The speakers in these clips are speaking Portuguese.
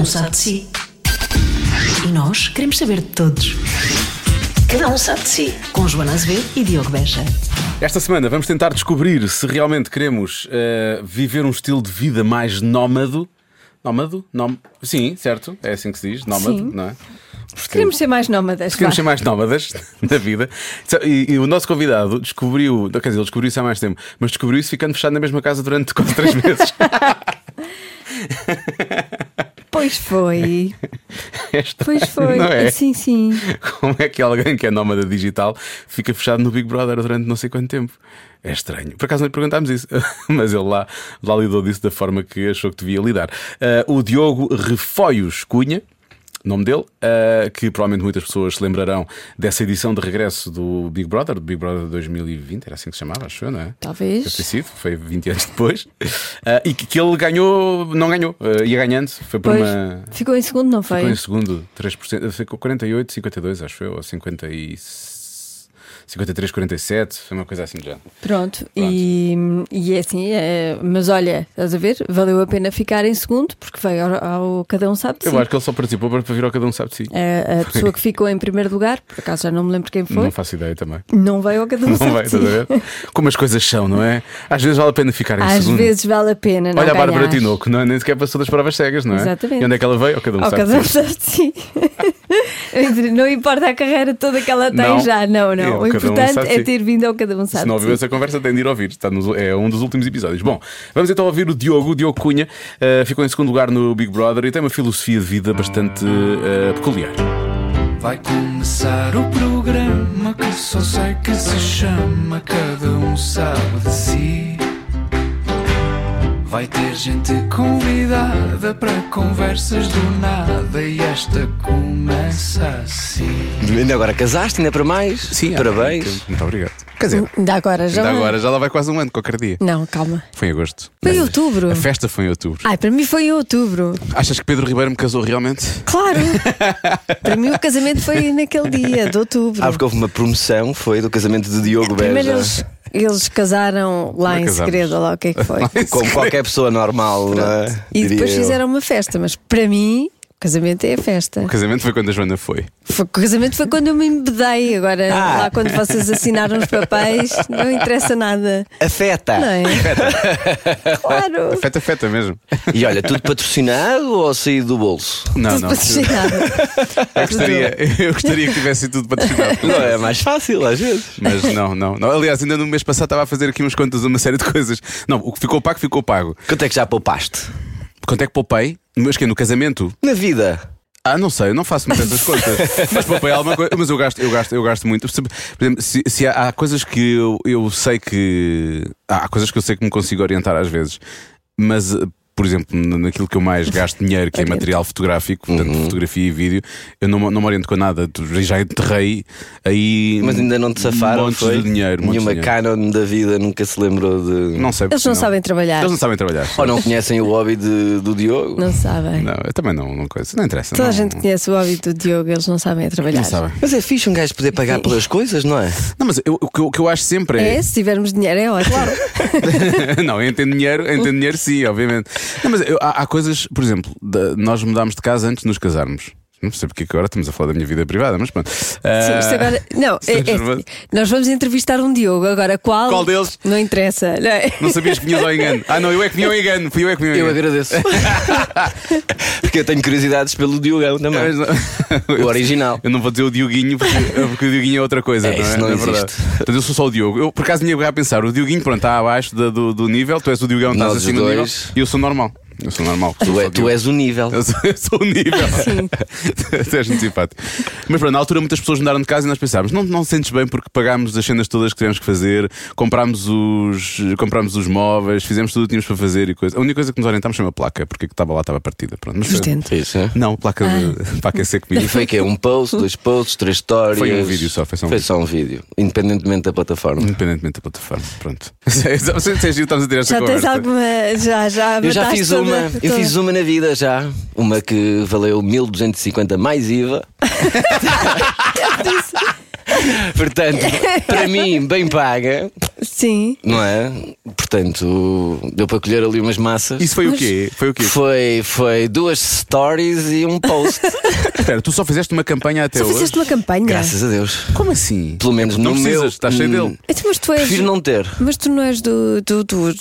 um sabe de si. E nós queremos saber de todos. Cada um sabe de si. Com Joana Azevedo e Diogo Beja. Esta semana vamos tentar descobrir se realmente queremos eh, viver um estilo de vida mais nómado. Nómado? Nom... Sim, certo? É assim que se diz, nómado, Sim. não é? Queremos ser mais nómadas. Queremos ser mais nómadas na vida. E, e o nosso convidado descobriu, quer dizer, ele descobriu isso há mais tempo, mas descobriu isso ficando fechado na mesma casa durante quase três meses. Pois foi. Esta- Pois foi. É? Sim, sim. Como é que alguém que é nómada digital fica fechado no Big Brother durante não sei quanto tempo? É estranho. Por acaso não lhe perguntámos isso, mas ele lá, lá lidou disso da forma que achou que devia lidar. Ah, o Diogo Refoios Cunha nome dele, uh, que provavelmente muitas pessoas se lembrarão dessa edição de regresso do Big Brother, do Big Brother 2020, era assim que se chamava, acho eu, não é? Talvez. Sido, foi 20 anos depois. Uh, e que, que, ele ganhou, não ganhou, uh, ia ganhando, foi por pois, uma. Ficou em segundo, não foi? Ficou em segundo, 3%, ficou 48, 52, acho eu, ou 56. 5347, uma coisa assim já. Pronto, Pronto. E, e é assim, é, mas olha, estás a ver? Valeu a pena ficar em segundo porque veio ao, ao Cada Um Sabe de Si. Eu acho que ele só participou para vir ao Cada Um Sabe de Si. É, a, pessoa que ficou em primeiro lugar, por acaso já não me lembro quem foi. Não faço ideia também. Não veio ao Cada Um não Sabe veio, de Si. Estás a ver? Como as coisas são, não é? Às vezes vale a pena ficar em Às segundo. Às vezes vale a pena, não Olha ganhar. a Bárbara Tinoco, não, é? nem sequer passou das provas cegas, não é? Exatamente. E onde é que ela veio? Ao Cada Um ao Sabe cada. Sabe de si. não importa a carreira toda que ela tem não. já, não, não. Eu, cada um importante sabe é ter vindo ao cada um Se sabe não de ouviu essa conversa, tem de ir ouvir. Está nos- é um dos últimos episódios. Bom, vamos então ouvir o Diogo, o Diogo Cunha. uh, ficou em segundo lugar no Big Brother e tem uma filosofia de vida bastante uh, peculiar. Vai começar o programa que só sei que se chama Cada um sabe de si. Vai ter gente convidada para conversas do nada e esta começa assim. Ainda agora casaste, ainda para mais? Sim, Parabéns. Muito obrigado. Quer dizer, Ainda agora já. ainda agora já lá vai quase um ano, qualquer dia. Não, calma. Foi em agosto. Foi em outubro. A festa foi em outubro. Ai, para mim foi em outubro. Achas que Pedro Ribeiro me casou realmente? Claro. para mim o casamento foi naquele dia, de outubro. Ah, porque houve uma promoção, foi do casamento de Diogo Primeiro Beja. eles, eles casaram lá Não em segredo, ou lá o que é que foi. Como qualquer pessoa normal, não é? E Diria depois eu. fizeram uma festa, mas para mim casamento é a festa. O casamento foi quando a Joana foi. Foi- o casamento foi quando eu me embedei. Agora, Ah. lá quando vocês assinaram os papéis, não interessa nada. Afeta. Não é? Claro. Feta, feta mesmo. E olha, tudo patrocinado ou saído do bolso? Não, Tudo não. patrocinado. Eu gostaria, eu gostaria que tivesse tudo patrocinado. Não é mais fácil às vezes. Mas não, não, não. Aliás, ainda no mês passado estava a fazer aqui umas contas, uma série de coisas. Não, o que ficou pago, ficou pago. Quanto é que já poupaste? Quanto é que poupei? Mas que é no casamento? Na vida. Ah, não sei, eu não faço muitas essas contas. Mas poupei alguma coisa. Mas eu gasto, eu gasto, eu gasto muito. Por exemplo, se, se há, há coisas que eu, eu sei que. Há coisas que eu sei que me consigo orientar às vezes. Mas. Por exemplo, naquilo que eu mais gasto dinheiro, que é material fotográfico, portanto, fotografia e vídeo, eu não, me- não me oriento com nada. Já enterrei aí. Mas ainda não te safaram, montes foi? de dinheiro. montes de Nenhuma dinheiro. Canon da vida nunca se lembrou de. Não sei. Eles não senão- sabem trabalhar. Eles não sabem trabalhar. Ou não conhecem o hobby de- do Diogo? Não sabem. Não, eu também não, não coisa. Não interessa. Toda não, a gente conhece o hábito do Diogo, eles não sabem a trabalhar. Não sabem. Mas é fixe um gajo poder pagar pelas coisas, não é? Não, mas eu- o, que eu, o que eu acho sempre é. É, se tivermos dinheiro é ótimo. não, eu entendo dinheiro, eu entendo dinheiro sim, obviamente. Não, mas eu- há, há coisas, por exemplo, da- nós mudámos de casa antes de nos casarmos. Não sei porque é que agora estamos a falar da minha vida privada, mas pronto. Sim, Ah, isto agora. Não, é- é- Estamos- nós vamos entrevistar um Diogo. Agora, qual? Qual deles? Não interessa. Não é? Não sabias que vinhas ao engano. Ah, não, eu é que vim ao engano. Fui eu é que vim ao Eu engano. agradeço. Porque eu tenho curiosidades pelo Diogão também. Mas não- O original. Eu não vou dizer o Dioguinho porque, porque o Dioguinho é outra coisa, É, não é? isso não é existe. verdade. Portanto, eu sou só o Diogo. Eu por acaso tinha a pensar, o Dioguinho, pronto, está abaixo da- do, do nível, tu és o Diogão, estás Nós acima do nível dois. e eu sou normal. Eu sou normal. Tu, é- só tu és o nível. Eu sou, eu sou o nível. Sim. tu és muito simpático. Mas pronto, na altura muitas pessoas mudaram de casa e nós pensámos: não, não sentes bem porque pagámos as cenas todas que tivemos que fazer, comprámos os, comprámos os móveis, fizemos tudo o que tínhamos para fazer e coisa. A única coisa que nos orientámos foi uma placa, porque a que estava lá estava partida. Pronto, mas foi- Sustento. Isso, é? Não, placa de, para aquecer E comigo. foi que Um post, dois posts, três histórias. Foi um vídeo só, foi só um vídeo. um vídeo. Independentemente da plataforma. Independentemente da plataforma. Pronto. Estamos a esta Já tens conversa. alguma. Já, já Eu já fiz toda- uma, eu fiz uma na vida já. Uma que valeu 1250 mais IVA. Portanto, para mim, bem paga. Sim. não é? Portanto, deu para colher ali umas massas. Isso foi o quê? Foi o quê? Foi, foi duas stories e um post. Espera, tu só fizeste uma campanha até Só hoje? fizeste uma campanha. Graças a Deus. Como assim? Pelo menos Não no precisas, meu. estás cheio Hum, dele. Então, mas tu és. Prefiro não ter. Mas tu não és do. Tu, tu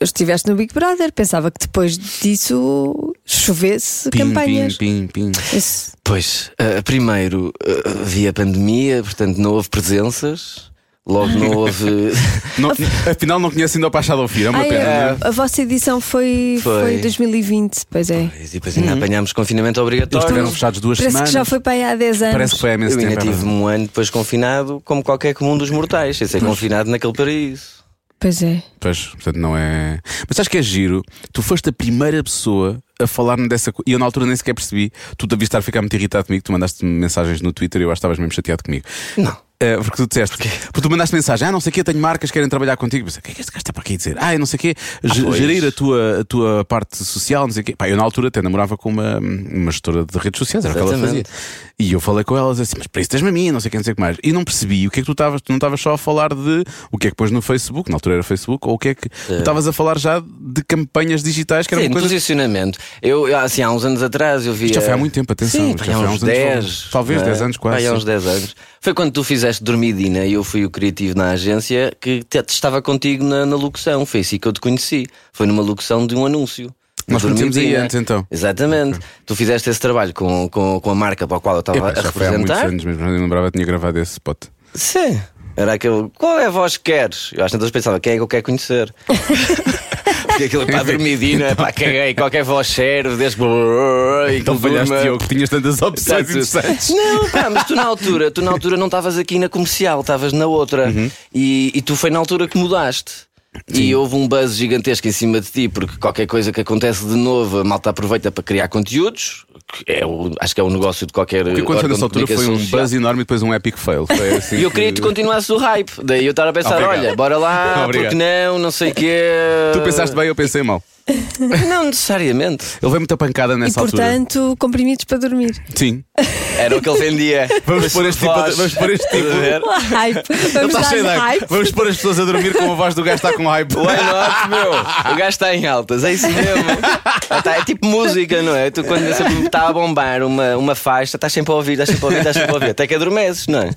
estiveste no Big Brother. Pensava que depois disso chovesse Pim, campanhas. pim, pim, pim. Isso. Pois, eh, primeiro eh, havia pandemia, portanto não houve presenças. Logo não houve. Não, afinal, não conheço ainda o Pachado ao Fio, é uma Ai, pena. a, a vossa edição foi, foi. Foi. 2020, pois é. E depois ainda apanhámos confinamento Eles obrigatório. estiveram fechados duas Parece semanas. que já foi para aí há 10 anos. Parece que foi há imenso Eu ainda tempo. é tive um ano depois confinado, como qualquer comum dos mortais, sem ser confinado naquele paraíso. Pois é. Pois, portanto, não é. Mas acho que é giro. Tu foste a primeira pessoa a falar-me dessa coisa. E eu na altura nem sequer percebi. Tu devias estar a ficar muito irritado comigo. Tu mandaste mensagens no Twitter e eu acho que estavas mesmo chateado comigo. Não. Eh, porque tu disseste, porque tu mandaste mensagem, ah, não sei o quê, tenho marcas que querem trabalhar contigo. Pensei, o que é que este gajo está para aqui dizer? Ah, eu não sei o quê, ge- pois. gerir a tua, a tua parte social, não sei o quê. Pá, eu na altura até namorava com uma, uma gestora de redes sociais, era o que ela fazia. E eu falei com elas assim, mas para isso tens-me a mim, não sei o que, não sei o que mais. E não percebi o que é que tu estavas, tu não estavas só a falar de o que é que pões no Facebook, na altura era Facebook, ou o que é que tu estavas a falar já de campanhas digitais, que era Sim, uma coisa. posicionamento. Eu, assim, há uns anos atrás eu vi. Isto já foi há muito tempo, atenção. Sim, já há foi há uns anos 10. Talvez não é? 10 anos quase. Há uns 10 anos. Foi quando tu fizeste Dormidina e eu fui o criativo na agência que te- estava contigo na, na locução. Foi assim que eu te conheci. Foi numa locução de um anúncio. Nós conhecemos aí antes, então. Exatamente. Tu fizeste esse trabalho com, com, com a marca para a qual eu estava a já foi há muitos representar. anos mesmo, eu não lembrava que tinha gravado esse spot. Sim. Era aquele. Qual é a voz que queres? Eu acho que todos pensavam, quem é que eu quero conhecer? Porque aquilo para dormidina, pá, caguei, qualquer voz serve, desde que. E Então falhaste. Diogo, tinhas tantas opções interessantes. Não, pá, mas tu na altura, tu na altura não estavas aqui na comercial, estavas na outra. Uhum. E, e tu foi na altura que mudaste. E houve um buzz gigantesco em cima de ti, porque qualquer coisa que acontece de novo, a malta aproveita para criar conteúdos. Que É o, acho que é o negócio de qualquer. Quando foi órgão nessa altura foi um buzz enorme e depois um epic fail. Foi assim E eu queria que tu continuasses o hype. Daí eu estava a pensar: Obrigado. olha, bora lá, Obrigado. porque não, não sei o quê. Tu pensaste bem, eu pensei mal. Não necessariamente. Ele veio muita pancada E nessa altura. portanto, comprimidos para dormir. Sim. Era o que ele vendia. Vamos pôr este tipo, de- vamos pôr este tipo. Ver? Hype. Vamos de dar hype. hype. Vamos pôr as pessoas a dormir com a voz do gajo está com hype. Why not, meu? O gajo está em altas, é isso mesmo. É tipo música, não é? Tu quando sempre está a bombar uma, uma faixa, estás sempre a ouvir, estás sempre a ouvir, estás sempre a ouvir. Até que adormeces, não é?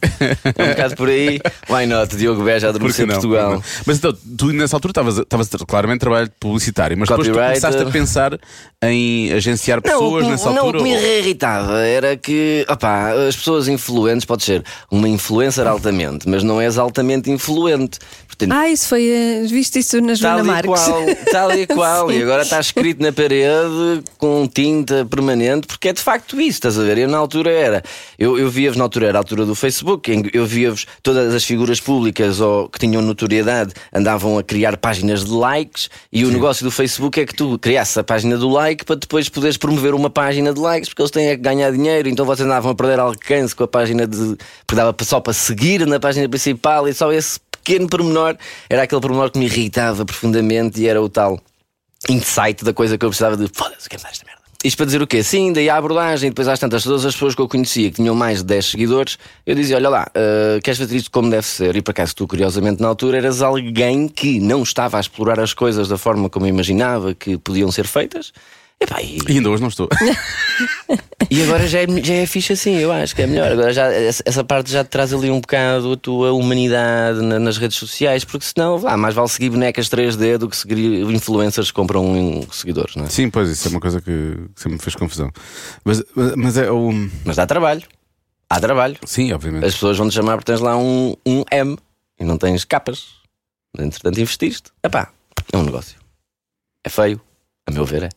É um bocado por aí. Why not? Diogo Beja a Por que adormecer não? Portugal. Mas então, tu nessa altura estavas estavas claramente a trabalhar publicitário, mas depois tu começaste a pensar em agenciar Não, pessoas que- nessa não, altura. o que me irritava era que opá, as pessoas influentes, pode ser uma influencer altamente, mas não és altamente influente. Portanto, Ah, isso foi. eh, Viste isso na Tal Joana e Marques? qual, tal e qual. Sim. E agora está escrito na parede com tinta permanente, porque é de facto isso, estás a ver? Eu na altura era, eu, eu via-vos na altura, era a altura do Facebook, eu via-vos todas as figuras públicas ou que tinham notoriedade andavam a criar páginas de likes e o negócio do Facebook é que tu criasses a página do like para depois poderes promover uma página de likes, porque eles têm é que ganhar dinheiro, então vocês andavam a perder alcance com a página de. porque dava só para seguir na página principal e só esse pequeno pormenor era aquele pormenor que me irritava profundamente e era o tal insight da coisa que eu precisava de foda-se, quero dar esta merda. Isto para dizer o quê? Sim, daí a abordagem, depois às tantas, todas as pessoas que eu conhecia que tinham mais de 10 seguidores, eu dizia: Olha lá, uh, queres fazer isto como deve ser? E por acaso tu, curiosamente, na altura eras alguém que não estava a explorar as coisas da forma como imaginava que podiam ser feitas. Epá, e, E ainda hoje não estou. e agora já é, já é fixe assim, eu acho que é melhor. Agora já, essa, parte já te traz ali um bocado a tua humanidade na- nas redes sociais, porque senão, vá, mais vale seguir bonecas 3D do que seguir influencers que compram um seguidores, não é? Sim, pois isso é uma coisa que sempre me fez confusão. Mas, mas- é o. Mas dá trabalho. Há trabalho. Sim, obviamente. As pessoas vão te chamar porque tens lá um, um M e não tens capas. Entretanto, investiste. Epá, é um negócio. É feio, a meu ver, é.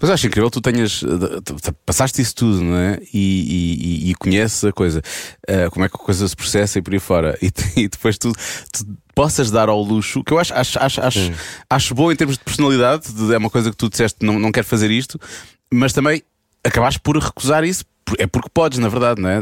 Mas acho incrível que tu tenhas. tu- Passaste isso tudo, não é? E, e- e conheces a coisa. eh, como é que a coisa se processa e por aí fora. E, e depois tu, tu possas dar ao luxo, que eu acho, acho, acho, acho, acho bom em termos de personalidade. de- É uma coisa que tu disseste, não, não quero fazer isto, mas também acabaste por recusar isso. É porque podes, na verdade, não é?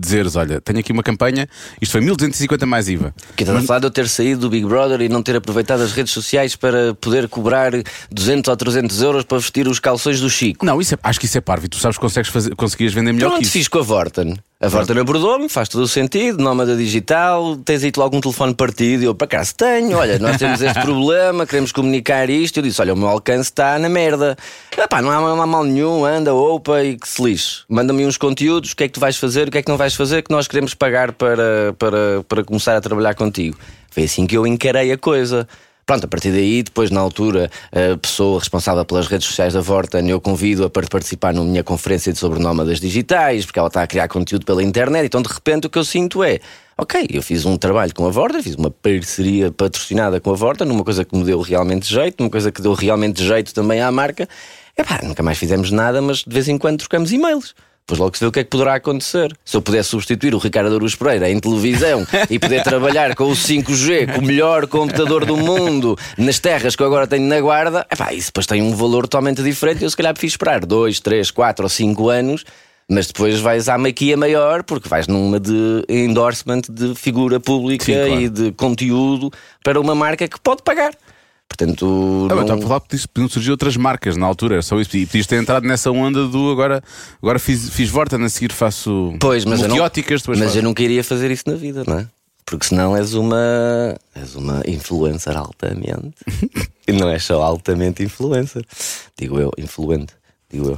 Dizeres, olha, tenho aqui uma campanha, isto foi 1250 mais IVA. Que estás a falar de eu ter saído do Big Brother e não ter aproveitado as redes sociais para poder cobrar 200 ou 300 euros para vestir os calções do Chico. Não, isso é- acho que isso é parvo e tu sabes que consegues fazer, conseguias vender melhor Pronto, que isso. fiz com a Vorten. A Vorten abordou-me, faz todo o sentido, nómada digital, tens aí logo um telefone partido. E eu, para cá, se tenho, olha, nós temos este problema, queremos comunicar isto. Eu disse, olha, o meu alcance está na merda. Epá, não há, não há mal nenhum, anda, opa e que se lixe. Manda-me uns conteúdos, o que é que tu vais fazer, o que é que não vais fazer, que nós queremos pagar para, para, para começar a trabalhar contigo. Foi assim que eu encarei a coisa. Pronto, a partir daí, depois na altura, a pessoa responsável pelas redes sociais da Vorten, eu convido-a para participar na minha conferência sobre nómadas digitais, porque ela está a criar conteúdo pela internet, então de repente o que eu sinto é, ok, eu fiz um trabalho com a Vorten, fiz uma parceria patrocinada com a Vorten, numa coisa que me deu realmente jeito, numa coisa que deu realmente jeito também à marca, Epá, nunca mais fizemos nada, mas de vez em quando trocamos e-mails. Depois logo se vê o que é que poderá acontecer. Se eu pudesse substituir o Ricardo Aruz Pereira em televisão e poder trabalhar com o 5G, com o melhor computador do mundo, nas terras que eu agora tenho na guarda, epá, isso depois tem um valor totalmente diferente. Eu se calhar prefiro esperar 2, 3, 4 ou 5 anos. Mas depois vais à maquia maior porque vais numa de endorsement de figura pública Sim, claro. e de conteúdo para uma marca que pode pagar. Portanto, Ah, não- Estava a falar que podiam- surgir outras marcas na altura, era só isso. E podias ter entrado nessa onda do agora, agora fiz, fiz Vorten, a seguir faço Pois, mas eu não, mas eu nunca iria fazer isso na vida, não é? Porque senão és uma és uma influencer altamente. e não és só altamente influencer. Digo eu, influente, digo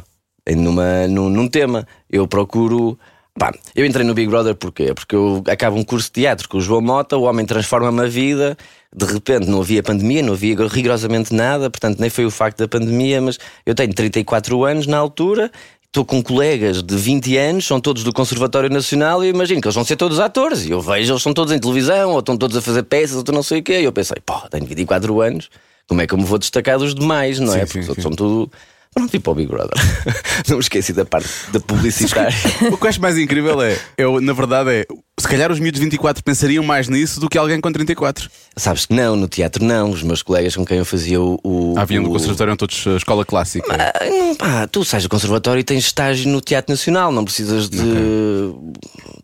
eu. Numa, num, num tema, eu procuro. Pá, eu entrei no Big Brother porquê? Porque eu acabo um curso de teatro com o João Mota, o homem transforma-me a vida. De repente não havia pandemia, não havia rigorosamente nada, portanto, nem foi o facto da pandemia, mas eu tenho 34 anos na altura Estou com colegas de 20 anos, são todos do Conservatório Nacional e imagino que eles vão ser todos atores. E eu vejo, eles são todos em televisão, ou estão todos a fazer peças, ou não sei o quê. E eu pensei, pô, tenho 24 anos, como é que eu me vou destacar dos demais, não é? Sim, sim, Porque sim. são tudo. Pronto, tipo o Big Brother. não me esqueci da parte da publicitária. O que eu acho mais incrível é, eu, na verdade, é se calhar os miúdos de 24 pensariam mais nisso do que alguém com 34. Sabes que não, no teatro não. Os meus colegas com quem eu fazia o. o Ah, do o- conservatório, eram todos a escola clássica. Ah, não, pá, tu sais do conservatório e tens estágio no Teatro Nacional, não precisas de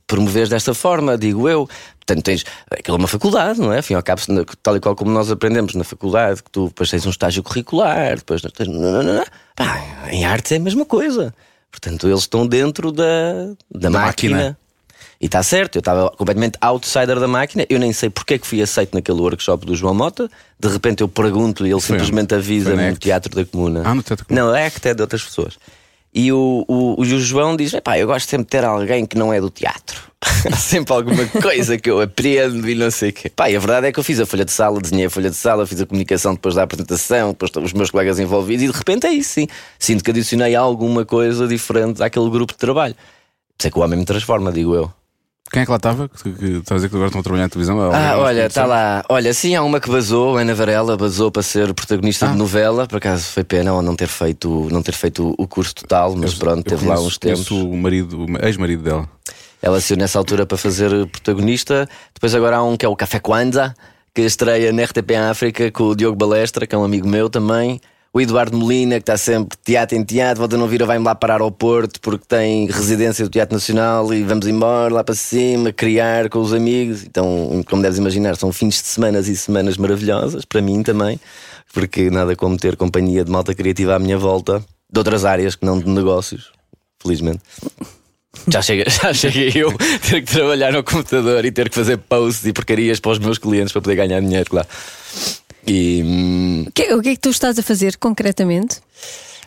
promover desta forma, digo eu. Portanto, tens. Aquilo é uma faculdade, não é? Ao cabo, tal e qual como nós aprendemos na faculdade, que tu depois tens um estágio curricular, depois tens. Pá, em artes é a mesma coisa. Portanto, eles estão dentro da, da, máquina. máquina. E está certo, eu estava completamente outsider da máquina. Eu nem sei porque é que fui aceito naquele workshop do João Mota. De repente eu pergunto e ele Foi simplesmente onde? avisa Foi na no? Teatro da Comuna. Ah, no Teatro da Comuna. Não, é Act é de outras pessoas. E o, o, o João diz: Epá, eu gosto sempre de ter alguém que não é do teatro. Há sempre alguma coisa que eu aprendo e não sei o quê. Pá, e a verdade é que eu fiz a folha de sala, desenhei a folha de sala, fiz a comunicação depois da apresentação, depois os meus colegas envolvidos, e de repente é isso, sim. Sinto que adicionei alguma coisa diferente àquele grupo de trabalho. Por isso é que o homem me transforma, digo eu. Quem é que lá estava? Estás a dizer que agora estão a trabalhar na televisão? Ah, olha, está lá. Olha, sim, há uma que vazou, Ana Varela vazou para ser protagonista Ah. de novela. Por acaso foi pena ou não ter feito, não ter feito o curso total, mas pronto, Eu teve lá conheço- uns tempos. o marido, o ex-marido dela. Ela saiu nessa altura para fazer protagonista. Depois agora há um que é o Café Kwanza, que estreia na RTP África com o Diogo Balestra, que é um amigo meu também. O Eduardo Molina, que está sempre teatro em teatro, volta não vir, vai-me lá parar ao Porto porque tem residência do Teatro Nacional e vamos embora lá para cima, criar com os amigos. Então, como deves imaginar, são fins de semanas e semanas maravilhosas, para mim também, porque nada como ter companhia de malta criativa à minha volta, de outras áreas que não de negócios, felizmente. Já chega, já cheguei eu ter que trabalhar no computador e ter que fazer posts e porcarias para os meus clientes para poder ganhar dinheiro lá. E hum, o que é que tu estás a fazer concretamente?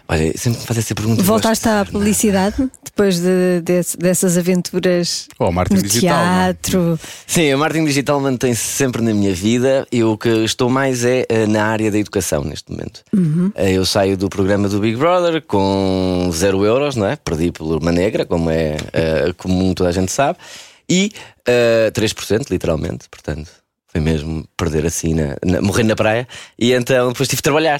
Olha, sempre me faz essa pergunta. Voltaste de à não é? publicidade depois de- desse- dessas aventuras marketing no digital. não é? teatro? Sim, a marketing digital mantém-se sempre na minha vida. Eu o que estou mais é eh, na área da educação neste momento. Eh, Eu saio do programa do Big Brother com zero euros, não é? Perdi por uma negra, como é eh, comum, toda a gente sabe, e eh, 3%, literalmente, portanto. Foi mesmo perder assim, na, na- morrer na praia. E então depois tive de trabalhar.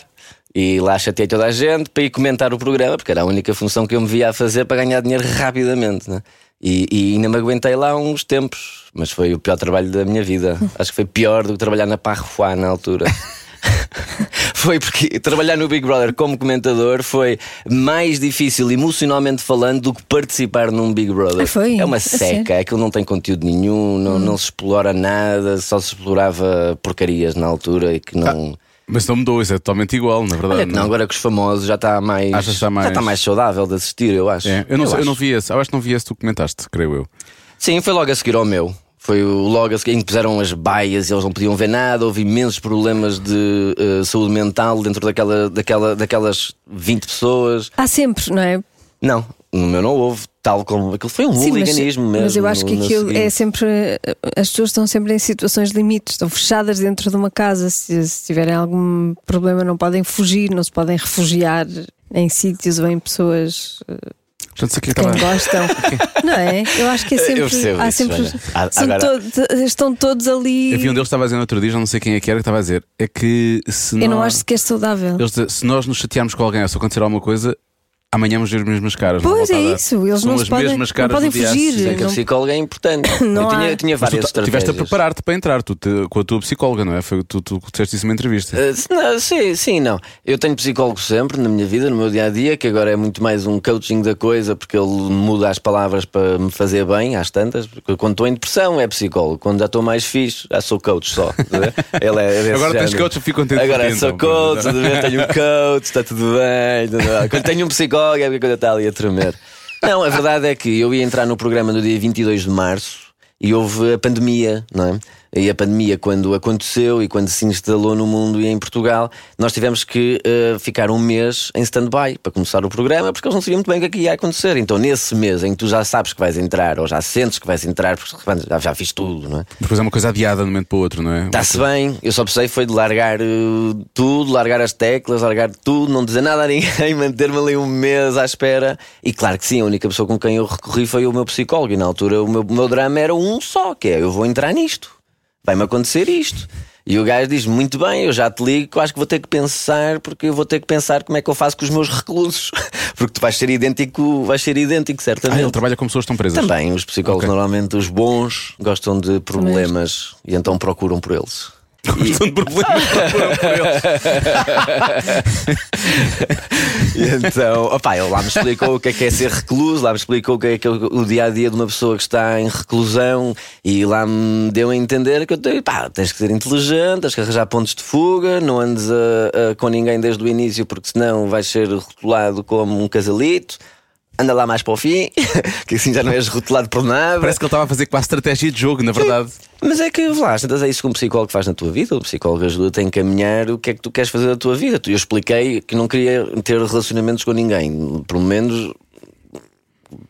E lá chateei toda a gente para ir comentar o programa, porque era a única função que eu me via a fazer para ganhar dinheiro rapidamente. Né? E, e ainda me aguentei lá uns tempos, mas foi o pior trabalho da minha vida. Acho que foi pior do que trabalhar na Parrofois na altura. foi porque trabalhar no Big Brother como comentador foi mais difícil emocionalmente falando do que participar num Big Brother. Ah, foi? É uma seca, aquilo não tem conteúdo nenhum, não, não se explora nada, só se explorava porcarias na altura e que não. Mas não mudou, isso é totalmente igual, na verdade. Olha que não, agora que os famosos já está mais, Achas que está mais- já está mais saudável de assistir, eu acho. É, eu, não, sei, eu acho. não vi esse, eu acho que não vi esse tu comentaste, creio eu. Sim, foi logo a seguir ao meu. Foi o logo a seguir em que puseram as baias e eles não podiam ver nada. Houve imensos problemas de eh, saúde mental dentro daquela, daquela, daquelas 20 pessoas. Há sempre, não é? Não, no meu não houve, tal como. Aquilo foi um Sim, mas, hooliganismo mesmo. mas eu acho que aquilo é seguinte. sempre. As pessoas estão sempre em situações limites, estão fechadas dentro de uma casa. Se, se tiverem algum problema, não podem fugir, não se podem refugiar em sítios ou em pessoas eh, Portanto, que é que estava- gostam. não é? Eu acho que é Eu sempre. percebo há isso, sempre agora- todos- estão todos ali. Vi um deles que estava a dizer no outro dia, já não sei quem é que era, que estava a dizer. É que se Eu não nós- acho sequer saudável. eles se nós nos chatearmos com alguém ou se acontecer alguma coisa, amanhã vamos ver as mesmas caras. não Pois é isso, eles São não as podem, mesmas não caras podem do dia a fugir. É que a não- psicóloga é importante. Não eu, tinha, há- eu tinha tu várias ta- tiveste a preparar-te para entrar tu, te- com a tua psicóloga, não é? Foi, tu, tu disseste isso numa entrevista. Uh, não, sim, sim, não. Eu tenho psicólogo sempre na minha vida, no meu dia a dia, que agora é muito mais um coaching da coisa, porque ele muda as palavras para me fazer bem, às tantas. Porque quando estou em depressão é psicólogo, quando já estou mais fixe, já sou coach só. ver? ele é Agora tens género. coach, eu fico contente Agora sou então, coach, ver? tenho um coach, está tudo bem. tudo bem. Quando tenho um psicólogo é porque a está ali a tremer. Não, a verdade é que eu ia entrar no programa no dia 22 de março e houve a pandemia, não é? E a pandemia, quando aconteceu e quando se instalou no mundo e em Portugal, nós tivemos que eh, ficar um mês em stand-by para começar o programa, porque eles não sabiam muito bem o que é que ia acontecer. Então, nesse mês em que tu já sabes que vais entrar, ou já sentes que vais entrar, porque já, já fiz tudo, não é? Depois é uma coisa adiada de um momento para o outro, não é? Está-se bem, eu só precisei foi de largar eh, tudo, largar as teclas, largar tudo, não dizer nada a ninguém, manter-me ali um mês à espera. E claro que sim, a única pessoa com quem eu recorri foi o meu psicólogo. E na altura o meu, o meu drama era um só, que é eu vou entrar nisto, vai-me acontecer isto. E o gajo diz: Muito bem, eu já te ligo, acho que vou ter que pensar, porque eu vou ter que pensar como é que eu faço com os meus reclusos. Porque tu vais ser idêntico, vais ser idêntico, Ah, certamente. ele trabalha com pessoas que estão presas. Também, os psicólogos, Ok. normalmente, os bons, gostam de problemas e então procuram por eles. Gostam de problemas procuram por eles. E então, opá, ele lá me explicou o que é que é ser recluso, lá me explicou o que é, que é o dia a dia de uma pessoa que está em reclusão e lá me deu a entender que eu tenho, pá, tens que ser inteligente, tens que arranjar pontos de fuga, não andes a- a- com ninguém desde o início porque senão vais ser rotulado como um casalito. Anda lá mais para o fim, que assim já não és rotulado por nada. Parece que ele estava a fazer quase estratégia de jogo, na verdade. Mas é que, lá, é isso que um psicólogo faz na tua vida. O psicólogo ajuda-te a encaminhar o que é que tu queres fazer da tua vida. Eu expliquei que não queria ter relacionamentos com ninguém, pelo menos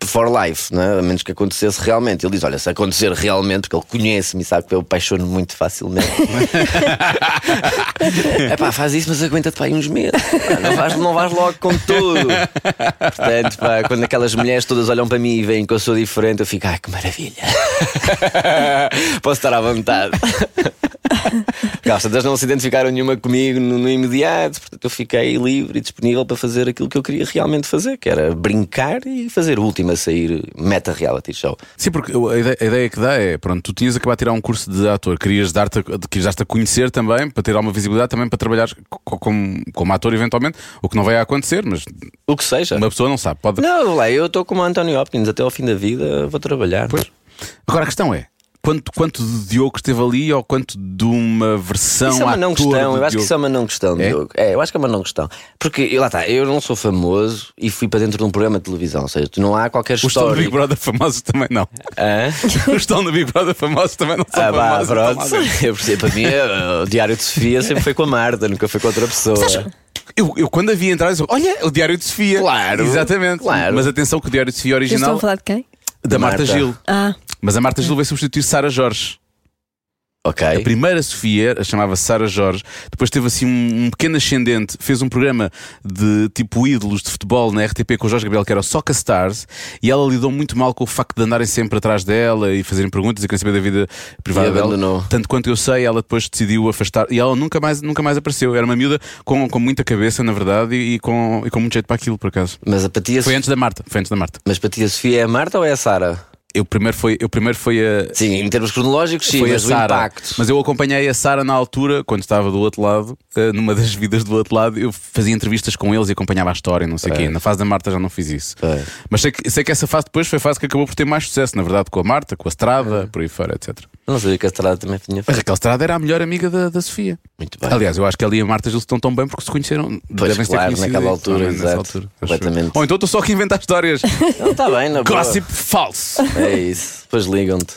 for life, né? a menos que acontecesse realmente. Ele diz: Olha, se acontecer realmente, porque ele conhece-me e sabe que eu apaixono muito facilmente. é pá, faz isso, mas aguenta-te para aí uns meses. Pá, não, vais, não vais logo com tudo. Portanto, pá, quando aquelas mulheres todas olham para mim e veem que eu sou diferente, eu fico: Ai, que maravilha. Posso estar à vontade. Porque elas não se identificaram nenhuma comigo no, no imediato, portanto eu fiquei livre e disponível para fazer aquilo que eu queria realmente fazer, que era brincar e fazer o último a sair meta reality show. Sim, porque a ideia, a ideia que dá é: pronto, tu tinhas acabado de tirar um curso de ator, querias dar-te a- querias dar-te a conhecer também, para ter alguma visibilidade também, para trabalhar co- como, como ator eventualmente, o que não vai acontecer, mas O que seja. uma pessoa não sabe. Pode... Não, lá, eu estou como o António Hopkins, até ao fim da vida vou trabalhar. Pois. Agora a questão é: quanto, quanto de Diogo esteve ali ou quanto de uma versão Isso é uma não questão, eu acho que isso é uma não questão, É? Diogo. É, eu acho que é uma não questão. Porque lá está, eu não sou famoso e fui para dentro de um programa de televisão, ou seja, tu não há qualquer Os estão no Big história. Brother famosos também não. Hã? Os estão no Big Brother famosos também não são Ah, vá, famosos. pronto. Eu percebo, para mim, eh, o Diário de Sofia sempre foi com a Marta, nunca foi com outra pessoa. Eu, eu quando a vi entrar, eu disse, olha, o Diário de Sofia. Claro, Exatamente. claro. Mas atenção que o Diário de Sofia Vocês estão original a falar de quem? Da Marta, Marta. Gil. Ah, Mas a Marta Gil veio substituir Sara Jorge. Ok. A primeira Sofia, a chamava Sara Jorge, depois teve assim um, um pequeno ascendente, fez um programa de tipo ídolos de futebol na RTP com o Jorge Gabriel, que era o Soccer Stars, e ela lidou muito mal com o facto de andarem sempre atrás dela e fazerem perguntas e querem saber da vida privada E dela. abandonou. Tanto quanto eu sei, ela depois decidiu afastar e ela nunca mais, nunca mais apareceu. Era uma miúda com, com muita cabeça, na verdade, e, e com, e com muito jeito para aquilo, por acaso. Mas a para ti a Foi antes da Marta, foi antes da Marta. Mas para ti a Sofia é a Marta ou é a Sara? Eu primeiro foi, eu primeiro foi a, Sim, em termos cronológicos, sim, foi a mas o Sara. impacto. Mas eu acompanhei a Sara na altura, quando estava do outro lado, eh, numa das vidas do outro lado, eu fazia entrevistas com eles e acompanhava a história, não sei o quê. Na fase da Marta já não fiz isso. É. Mas sei que, sei que essa fase depois foi a fase que acabou por ter mais sucesso, na verdade, com a Marta, com a Estrada, por aí fora, etc. Não sabia que a Estrada também tinha A feito. Raquel Estrada era a melhor amiga da, da Sofia. Muito bem. Aliás, eu acho que ela e a Marta Gil estão tão bem porque se conheceram. Pois, devem claro, ter conhecido naquela altura, exato. eu. Completamente. Ou então estou só aqui a inventar histórias. Não, está bem, na boa. Gossip falso. É isso. Depois ligam-te.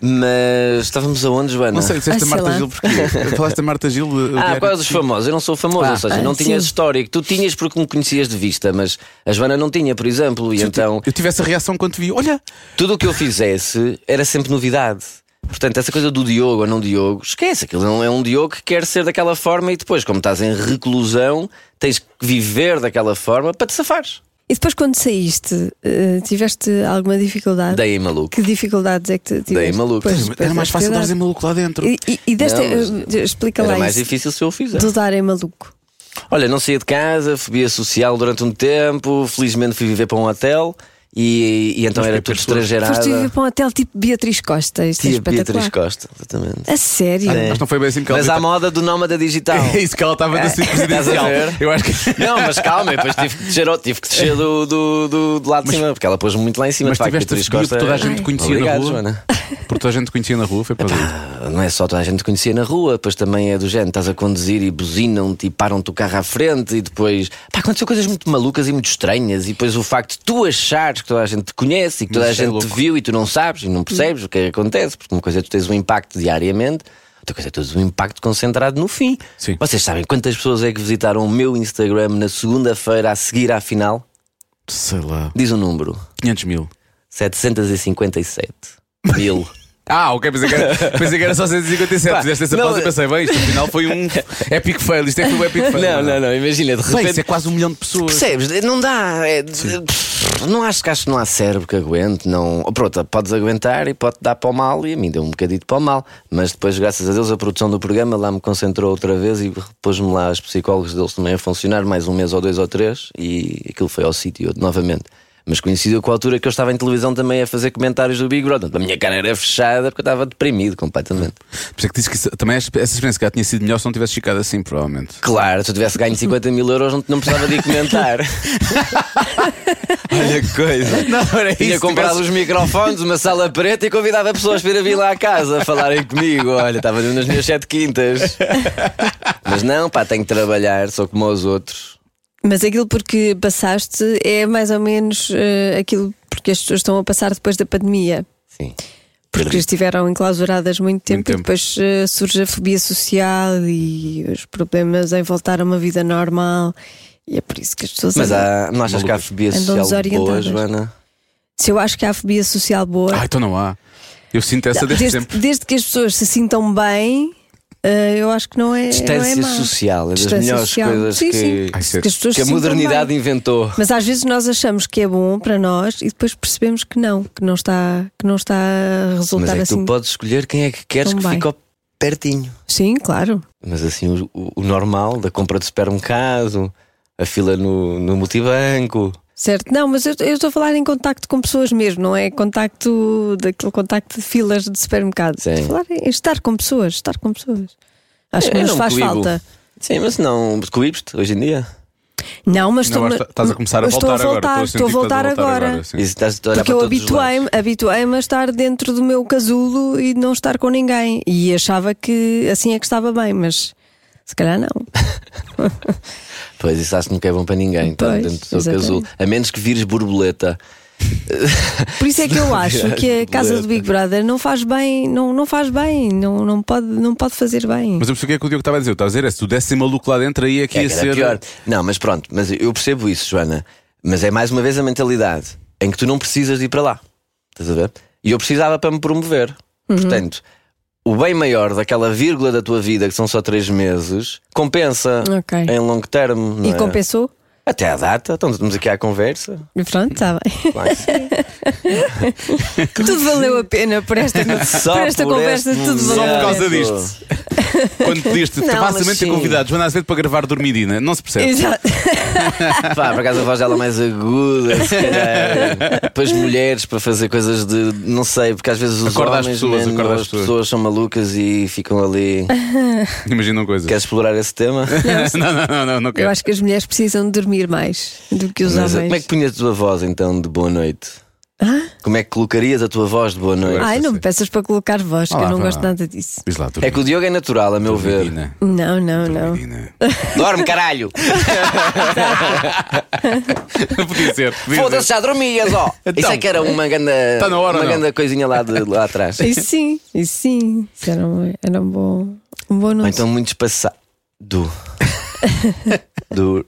Mas estávamos aonde, Joana? Não sei, disseste Ah, a Marta. Gil porque falaste a Marta Gil. o Ah, dos Sofia. famosos? Eu não sou famoso, Ah. ou seja, Ah, não tinhas sim. histórico. Tu tinhas porque me conhecias de vista, mas a Joana não tinha, por exemplo. E Se eu então eu tive essa reação quando te vi. Olha, tudo o que eu fizesse era sempre novidade. Portanto, essa coisa do Diogo ou não Diogo, esquece, aquilo não é um Diogo que quer ser daquela forma e depois, como estás em reclusão, tens que viver daquela forma para te safares. E depois, quando saíste, eh, tiveste alguma dificuldade? Daí maluco. Que dificuldades é que tu tiveste? Daí maluco. Pois, era pois, mais é fácil dar em maluco lá dentro. E, e, e deste, Não, mas eh, explica Era lá mais isso. difícil se eu o fizesse. Do dar em maluco. Olha, não saía de casa, fobia social durante um tempo, felizmente fui viver para um hotel e, e então Mas era que tudo pessoa? estrangeirada. Foste viver para um hotel tipo Beatriz Costa. Isto é Tia espetacular. Beatriz Costa, exatamente. A sério? É. Mas não foi bem assim que ela Mas à moda do nómada digital. É isso que ela estava a decidir Estás a presidencial. Eu acho que. Não, mas calma, depois tive que descer, tive que descer do, do, do, do lado de cima, porque ela pôs muito lá em cima. Mas de facto, tiveste Beatriz Costa. porque toda a gente te conhecia Obrigado, na rua. Joana. Porque toda a gente te conhecia na rua, foi para. Ah, Não é só toda a gente te conhecia na rua, depois também é do género, estás a conduzir e buzinam-te e param-te o carro à frente e depois. Pá, aconteceu coisas muito malucas e muito estranhas, e depois o facto de tu achares que toda a gente te conhece e que toda a Isso é gente te louco. viu e tu não sabes e não percebes o que é que acontece, porque uma coisa é tu tens um impacto diariamente. Outra coisa é tu tens um impacto concentrado no fim. Sim. Vocês sabem quantas pessoas é que visitaram o meu Instagram na segunda-feira a seguir à final? Sei lá. Diz o número: 500 mil. 757 mil. Ah, ok, pensei que era, pensei que era só 157. Pá, Fizeste essa não, pausa e pensei, bem, isto afinal foi um epic fail. Isto é que foi um epic fail. Não, não, não, imagina, de Bem, repente. isso é quase um milhão de pessoas. Percebes? Não dá. é- não acho que acho que não há cérebro que aguente. Não... Pronto, podes aguentar e pode dar para o mal, e a mim deu um bocadito para o mal. Mas depois, graças a Deus, a produção do programa lá me concentrou outra vez e pôs-me lá os psicólogos deles também a funcionar, mais um mês ou dois ou três, e aquilo foi ao sítio novamente. Mas coincidiu com a altura que eu estava em televisão também a fazer comentários do Big Brother. A minha cara era fechada porque eu estava deprimido completamente. Por isso é que disse que isso- também essa experiência que já tinha sido melhor se não tivesse ficado assim, provavelmente. Claro, se eu tivesse ganho 50 mil euros, não, não precisava de ir comentar. Olha que coisa. Não, era Tinha comprado os microfones, uma sala preta e convidava pessoas para ir vir lá à casa a falarem comigo. Olha, estava nas minhas sete quintas. Mas não, pá, tenho que trabalhar, sou como os outros. Mas aquilo porque passaste é mais ou menos eh, aquilo porque as pessoas estão a passar depois da pandemia. Sim. Porque estiveram enclausuradas muito tempo, tempo. e depois eh, surge a fobia social e os problemas em voltar a uma vida normal. E é por isso que as pessoas. Mas há, não achas que há fobia social boa. Joana? Se eu acho que há fobia social boa, Ah, então não há. Eu sinto essa desde, desde, sempre. desde que as pessoas se sintam bem, eh, eu acho que não é. não é Distância má. social é das Distância melhores social. coisas Sim, que, sim. Ai, Que pessoas que a modernidade bem. inventou. Mas às vezes nós achamos que é bom para nós e depois percebemos que não, que não está, que não está a Mas resultar é que assim. tu podes escolher quem é que queres que fique pertinho. Sim, claro. Mas assim, o, o- o normal da compra de supermercado, a fila no, no multibanco. Certo, não, mas eu eu estou a falar em contacto com pessoas mesmo, não é contacto daquele contacto de filas de supermercado. Sim. Estou a falar em estar com pessoas, estar com pessoas. Acho que Eu nos não faz coíbo. falta. Sim, mas não coíbes-te hoje em dia. Não, mas Não, estou, agora estás a começar a mas estou voltar, agora. voltar, Estou a estou a que voltar estás a voltar agora. a olhar Porque para eu habituei-me habituei a estar dentro do meu casulo e não estar com ninguém. E achava que assim é que estava bem, mas se calhar não. Pois isso acho que nunca é bom para ninguém. Pois, dentro do casulo. A menos que vires borboleta. Por isso é que eu acho que a casa do. Big Brother não faz bem, não, não faz bem, não, não, pode, não pode fazer bem. Mas eu percebi o que é que o Diogo estava a dizer. Eu estava a dizer, é, se tu desse maluco lá dentro, aí é que É ia que ser. pior. Não, mas pronto, mas eu percebo isso, Joana. Mas é mais uma vez a mentalidade em que tu não precisas de ir para lá. Estás a ver? E eu precisava para me promover. Uhum. Portanto, o bem maior daquela vírgula da tua vida, que são só três meses, compensa Ok. em longo termo. não E é? compensou? Até à data, então estamos aqui à conversa. E pronto, está bem. Claro que tudo valeu a pena por esta, Só por esta por conversa, este tudo Só valeu por a causa disto. Quando Não, facilmente ter convidado Joana Azevedo para gravar Dormidina, não se percebe. Exato. Pá, por acaso a voz dela mais aguda, se calhar. Depois mulheres para fazer coisas de. Não sei, porque às vezes os Acorda as homens, pessoas, man, acorda as as pessoas. pessoas são malucas e ficam ali. Imaginam coisas. Queres explorar esse tema? não, não, não, não, não Eu quero. acho que as mulheres precisam de dormir mais do que os Mas, homens. como é que punhas a tua voz então de boa noite? Como é que colocarias a tua voz de boa noite? Ai, não me peças para colocar voz, que Olá, eu não vá gosto lá. nada disso. Diz lá, É que o Diogo é natural, a meu ver. Não, não, não. Dorme, caralho! Podia ser. podia Foda-se, ser. já dormias, ó! Então. Isso é que era uma ganda, Tá na hora uma não? ganda coisinha lá, de, lá atrás. Isso sim, isso sim. Isso era um, era um bom, um bom anúncio. então muito espaçado. Do. Do.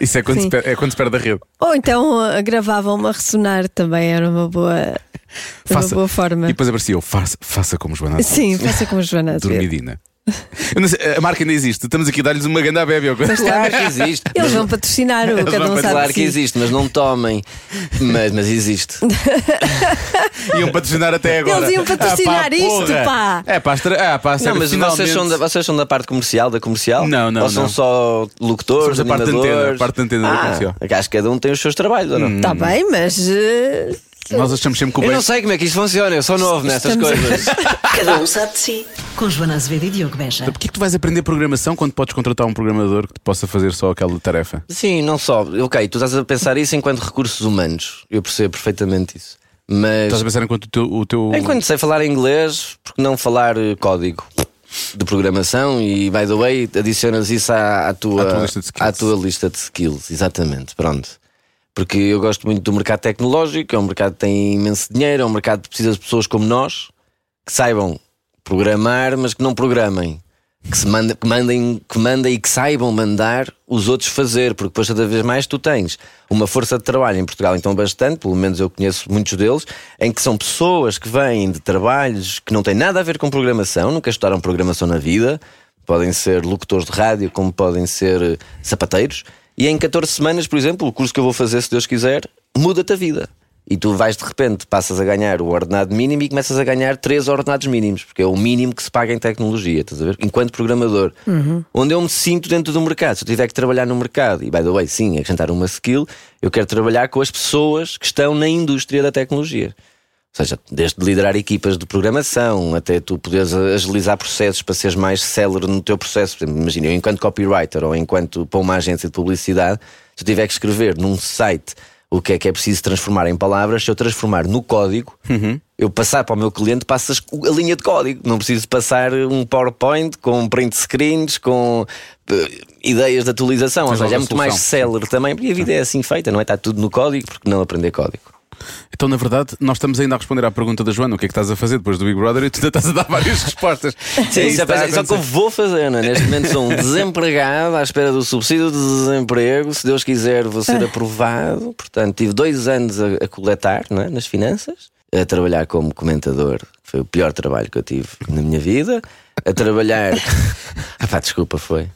Isso é quando, Sim. se perde, é quando se perde a rede. Ou então uh, gravavam-me a ressonar também, era uma boa, era uma boa forma. E depois aparecia eu, faça, faça como Joana. Azevedo. Sim, faça como Joana Azevedo. Dormidina. Eu não sei, a marca ainda existe. Estamos aqui a dar-lhes uma grande bébia. ou coisa. Claro que existe. Eles vão patrocinar o cada um sabe Claro que si. existe, mas não tomem. Mas, mas existe. Iam patrocinar até agora. Eles iam patrocinar Ah, pá, isto, porra. pá. É pá, estra... ah, pá, Não, mas finalmente. vocês são, da, vocês são da parte comercial, da comercial? Não, não, Ou são não. só locutores, Somos da parte da antena, a parte da antena da ah, comercial. Acho que cada um tem os seus trabalhos, ou não? Está bem, mas. uh, Nós achamos sempre que o Eu bem. não sei como é que isto funciona, eu sou novo nestas Estamos- coisas. Cada um sabe de si. Com Joana Azevedo e Diogo Beja. Porquê que tu vais aprender programação quando podes contratar um programador que te possa fazer só aquela tarefa? Sim, não só. Ok, tu estás a pensar isso enquanto recursos humanos. Eu percebo perfeitamente isso. Mas Estás a pensar enquanto o teu. O teu... enquanto sei falar inglês, porque não falar eh, código de programação e, by the way, adicionas isso à, à tua, À tua lista de skills. à tua lista de skills. Exatamente, pronto. Porque eu gosto muito do mercado tecnológico, é um mercado que tem imenso dinheiro, é um mercado que precisa de pessoas como nós, que saibam programar, mas que não programem. Que, se manda, que, mandem, que mandem e que saibam mandar os outros fazer, porque depois cada vez mais tu tens uma força de trabalho em Portugal, então bastante, pelo menos eu conheço muitos deles, em que são pessoas que vêm de trabalhos que não têm nada a ver com programação, nunca estudaram programação na vida, podem ser locutores de rádio, como podem ser eh, sapateiros, e em 14 semanas, por exemplo, o curso que eu vou fazer, se Deus quiser, muda-te a vida. E tu vais de repente, passas a ganhar o ordenado mínimo e começas a ganhar três ordenados mínimos, porque é o mínimo que se paga em tecnologia, estás a ver? Enquanto programador. Onde eu me sinto dentro do mercado. Se eu tiver que trabalhar no mercado, e by the way, sim, acrescentar uma skill, eu quero trabalhar com as pessoas que estão na indústria da tecnologia. Ou seja, desde liderar equipas de programação até tu poderes agilizar processos para seres mais célere no teu processo. Imagina, eu enquanto copywriter ou enquanto para uma agência de publicidade, se eu tiver que escrever num site o que é que é preciso transformar em palavras, se eu transformar no código, eu passar para o meu cliente, passas a linha de código. Não preciso passar um PowerPoint com print screens, com eh, ideias de atualização. Tens Ou seja, é muito mais célere também, porque a vida é assim feita, não é? Está tudo no código, porque não aprender código. Então, na verdade, nós estamos ainda a responder à pergunta da Joana: o que é que estás a fazer depois do Big Brother? E tu ainda estás a dar várias respostas. Sim, É isso é, só que eu vou fazer, não é? Neste momento sou um desempregado à espera do subsídio de desemprego. Se Deus quiser, vou ser aprovado. Portanto, tive dois anos a, a coletar não é? nas finanças, a trabalhar como comentador. Foi o pior trabalho que eu tive na minha vida. A trabalhar. ah, pá, desculpa, foi.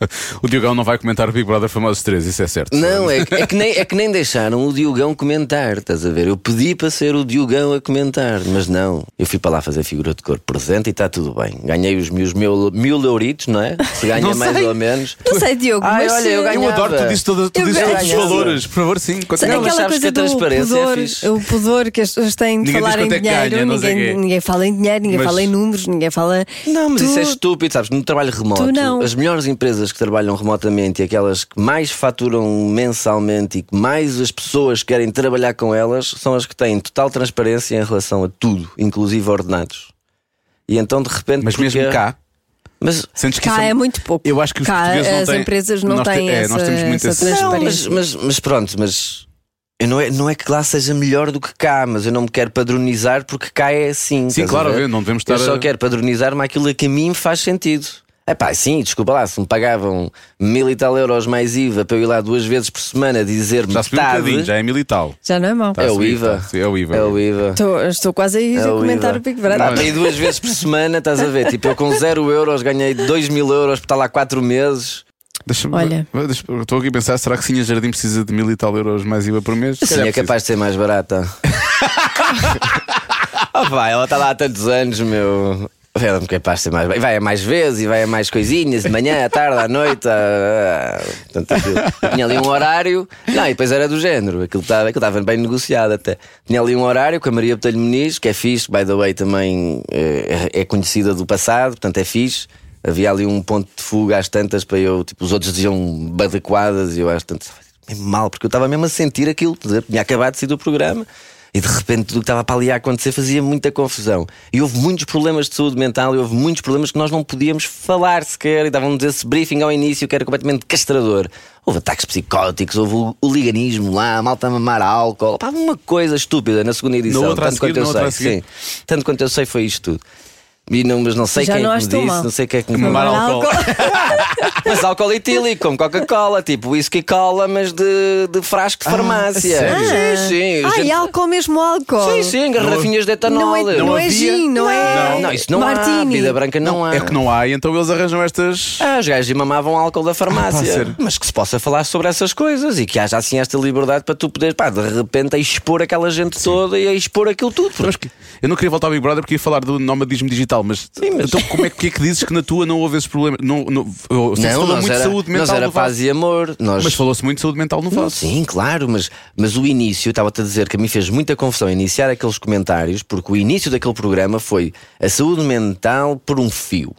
O Diogão não vai comentar o Big Brother Famosos 3, isso é certo. Não, é, que- é, que nem, é que nem deixaram o Diogão comentar, estás a ver? Eu pedi para ser o Diogão a comentar, mas não. Eu fui para lá fazer figura de corpo presente e está tudo bem. Ganhei os meus mil, mil euritos, não é? Se ganha Não mais ou menos. Não sei, Diogo, Ai, mas. olha, eu ganho- Eu adoro, tu dizes, todo, tu dizes todos os valores. Por favor, sim. Continua. Não, mas aquela sabes que coisa a do transparência é pudor, fixe. o pudor que as pessoas têm de Ninguém falar em é dinheiro, ganha, ninguém, ninguém fala em dinheiro, ninguém Mas- fala em números, ninguém fala. Não, mas Tu- isso é estúpido, sabes? No trabalho remoto, as melhores empresas que trabalham remotamente e aquelas que mais faturam mensalmente e que mais as pessoas querem trabalhar com elas são as que têm total transparência em relação a tudo, inclusive ordenados. E então de repente. Mas porque- mesmo cá, Mas sentes que Cá isso é muito pouco. Eu acho que os Cá portugueses não as têm- empresas não têm é, essa, nós temos muito essa esse- Não, transparência. mas, mas, mas pronto, mas eu não, é, não é que lá seja melhor do que cá, mas eu não me quero padronizar porque cá é assim. Sim, claro, eu não devemos Eu estar só a- quero padronizar-me aquilo que a mim faz sentido. É pá, sim, desculpa lá, se me pagavam mil e tal euros mais IVA para eu ir lá duas vezes por semana dizer já subiu um bocadinho, metade. já é mil e tal. Já não é mau. Tá É o IVA. tá, sim, é o IVA. É o IVA. Estou, estou quase a ir É a comentar IVA. o Big Dá Brother. para ir duas vezes por semana, estás a ver? Tipo, eu com zero euros ganhei dois mil euros por estar lá quatro meses. Deixa-me Olha. deixa- Estou aqui a pensar: será que sim, a Jardim precisa de mil e tal euros mais IVA por mês? Sim, é capaz de ser mais barata. oh, vai, ela está lá há tantos anos, meu. Ela é capaz de ser mais. Vai a mais vezes e vai a mais coisinhas, de manhã, à tarde, à noite. a- a- Portanto, aquilo- tinha ali um horário. Não, e depois era do género. Aquilo estava aquilo estava bem negociado até. Tinha ali um horário com a Maria Botelho Muniz, que é fixe, by the way, também é, é conhecida do passado, portanto é fixe. Havia ali um ponto de fuga às tantas para eu, tipo, os outros diziam badaquadas e eu às tantas. É mal, porque eu estava mesmo a sentir aquilo, tinha acabado de sair do programa, E de repente tudo que estava para ali a acontecer fazia muita confusão. E houve muitos problemas de saúde mental e houve muitos problemas que nós não podíamos falar sequer. E davam-nos esse briefing ao início que era completamente castrador. Houve ataques psicóticos, houve o, liganismo lá, a malta a mamar álcool. Pá, uma coisa estúpida na segunda edição. Tanto seguir, quanto outra sei. Sim. Tanto quanto eu sei, foi isto tudo. E não, mas não sei Já quem não é que me disse, mal. não sei quem é que me Mamar Mamar álcool. mas álcool etílico, como Coca-Cola, tipo whisky cola, mas de, de frasco de farmácia. sério? Sim, sim. Ah, gente- e álcool mesmo álcool. Sim, sim, garrafinhas de etanol. Não é, não Não é gin, não, é. Não, não, isso não há. Martini. Vida branca não, há. É que não há, e então eles arranjam estas. Ah, os gajos mamavam álcool da Ah, farmácia. sério? mas que se possa falar sobre essas coisas e que haja assim esta liberdade para tu poderes, pá, de repente a expor aquela gente toda e a expor aquilo tudo. Mas que- eu não queria voltar ao Big Brother porque ia falar do nomadismo digital, mas, Sim, mas- então como é que, é que dizes que na tua não houve esses problemas? Não, não, se falou muito era, saúde mental nós era paz e amor. Nós... Mas falou-se muito de saúde mental no vosso. Sim, claro, mas, mas o início, estava-te a dizer que a mim fez muita confusão iniciar aqueles comentários, porque o início daquele programa foi a saúde mental por um fio.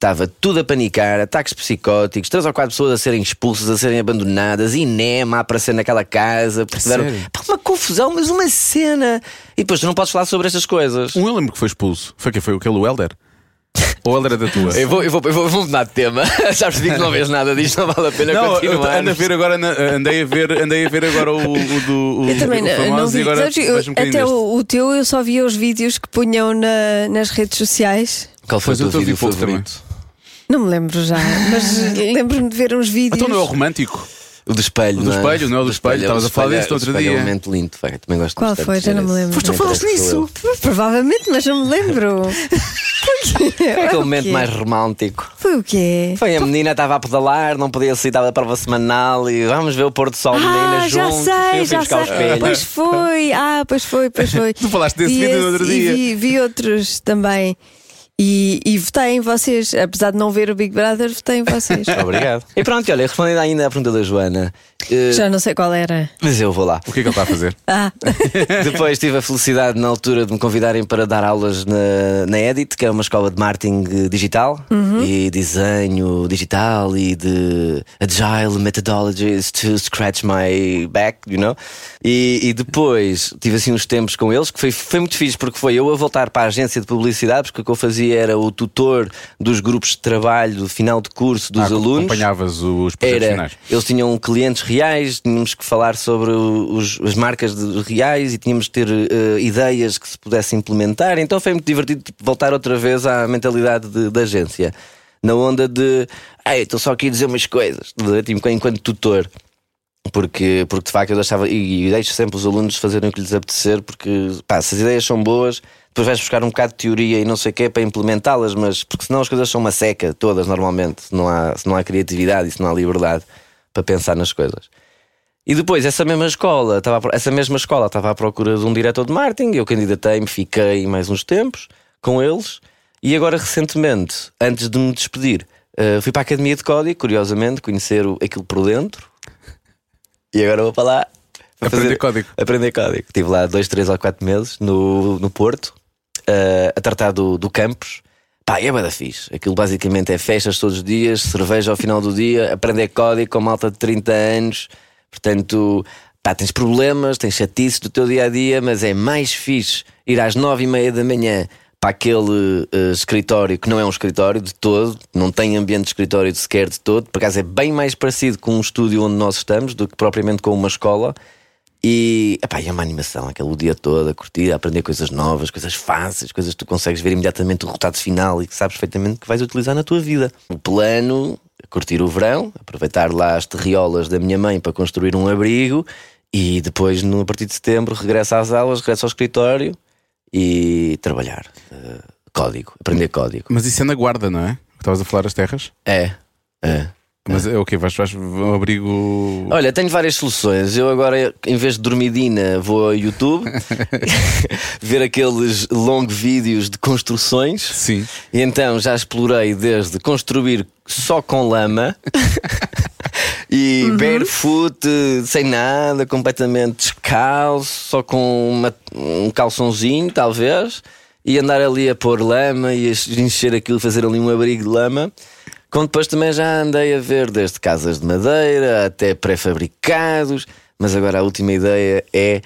Estava tudo a panicar, ataques psicóticos, três ou quatro pessoas a serem expulsas, a serem abandonadas, Inema a aparecer naquela casa, porque tiveram sério? Pá, uma confusão, mas uma cena. E depois tu não podes falar sobre estas coisas. Um eu lembro que foi expulso. Foi quem foi? Aquele Helder? Ou o Helder é da tua? Eu vou, eu vou, eu vou, vou mudar de tema. Já percebi que não vês nada disto, não vale a pena Não, eu continuar. ando a ver agora, andei a ver, andei a ver agora o, o do o, Eu também o não, vi. agora Sabes, eu- um até o, o teu eu só via os vídeos que punham na- nas redes sociais. Qual foi Pois o eu teu vídeo favorito? Não me lembro já, mas lembro-me de ver uns vídeos. Então não é o romântico? O do espelho. O do não é? espelho, não é o do espelho, estavas a falar é- disso no outro É dia. um momento lindo, vai, também gosto Qual foi? Já não me lembro. Foste tu falaste nisso? Provavelmente, mas não me lembro. Foi Foi aquele momento mais romântico. Foi o quê? Foi a menina estava a pedalar, não podia sair da prova semanal e vamos ver o pôr do sol, menina, Ah, já sei, já sei. Pois foi, ah, pois foi, pois foi. Tu falaste desse vídeo no outro dia. Vi outros também. E, e votei em vocês, apesar de não ver o Big Brother, votei em vocês. Obrigado. E pronto, olha, respondendo ainda à pergunta da Joana, eh, Já não sei qual era. mas eu vou lá. O que é que ele está a fazer? Ah, Depois tive a felicidade na altura de me convidarem para dar aulas na, na Edit, que é uma escola de marketing eh, digital e desenho digital e de agile methodologies to scratch my back, you know? E, e depois tive assim uns tempos com eles que foi, foi muito fixe porque foi eu a voltar para a agência de publicidade, porque o que eu fazia era o tutor dos grupos de trabalho do final de curso dos Ah, alunos. Acompanhavas os projetos Era, finais. eles tinham clientes reais, tínhamos que falar sobre os- as marcas de- reais e tínhamos que ter eh, ideias que se pudessem implementar. Então foi muito divertido tipo, voltar outra vez à mentalidade de- da agência. Na onda de, ai, estou só aqui a dizer umas coisas, tipo, enquanto tutor. Porque, porque de facto eu deixava e, e deixo sempre os alunos fazerem o que lhes apetecer, porque pá, se as ideias são boas, depois vais buscar um bocado de teoria e não sei o que para implementá-las, mas porque senão as coisas são uma seca, todas normalmente, se não há, se não há criatividade e se não há liberdade para pensar nas coisas. E depois, essa mesma escola, estava essa mesma escola estava à procura de um diretor de marketing, eu candidatei-me, fiquei mais uns tempos com eles, e agora recentemente, antes de me despedir, eh, fui para a Academia de Código, curiosamente, conhecer aquilo por dentro, e agora vou para lá. Aprender código. Aprender código. Estive lá dois, três ou quatro meses no, no Porto, eh, a tratar do, do campus. Pá, é bada fixe. Aquilo basicamente é festas todos os dias, cerveja ao final do dia, aprender código com malta de 30 anos. Portanto, pá, tens problemas, tens chatices do teu dia a dia, mas é mais fixe ir às nove e meia da manhã para aquele eh, escritório que não é um escritório de todo, não tem ambiente de escritório sequer de todo. Por acaso é bem mais parecido com um estúdio onde nós estamos do que propriamente com uma escola. E, epá, e é uma animação, aquele dia todo a curtir, a aprender coisas novas, coisas fáceis, coisas que tu consegues ver imediatamente o resultado final e que sabes perfeitamente que vais utilizar na tua vida. O plano, curtir o verão, aproveitar lá as terriolas da minha mãe para construir um abrigo e depois, no, a partir de setembro, regressa às aulas, regressa ao escritório e trabalhar. eh, código, aprender código. Mas isso é na guarda, não é? Estavas a falar as terras? É, é. Mas é o quê? Vais, vais ao abrigo. Olha, tenho várias soluções. Eu agora, em vez de dormidina, vou ao YouTube ver aqueles long vídeos de construções. Sim. E então já explorei desde construir só com lama e barefoot, sem nada, completamente descalço, só com uma- um calçãozinho, talvez, e andar ali a pôr lama e a encher aquilo, fazer ali um abrigo de lama. Como depois também já andei a ver desde casas de madeira até pré-fabricados, mas agora a última ideia é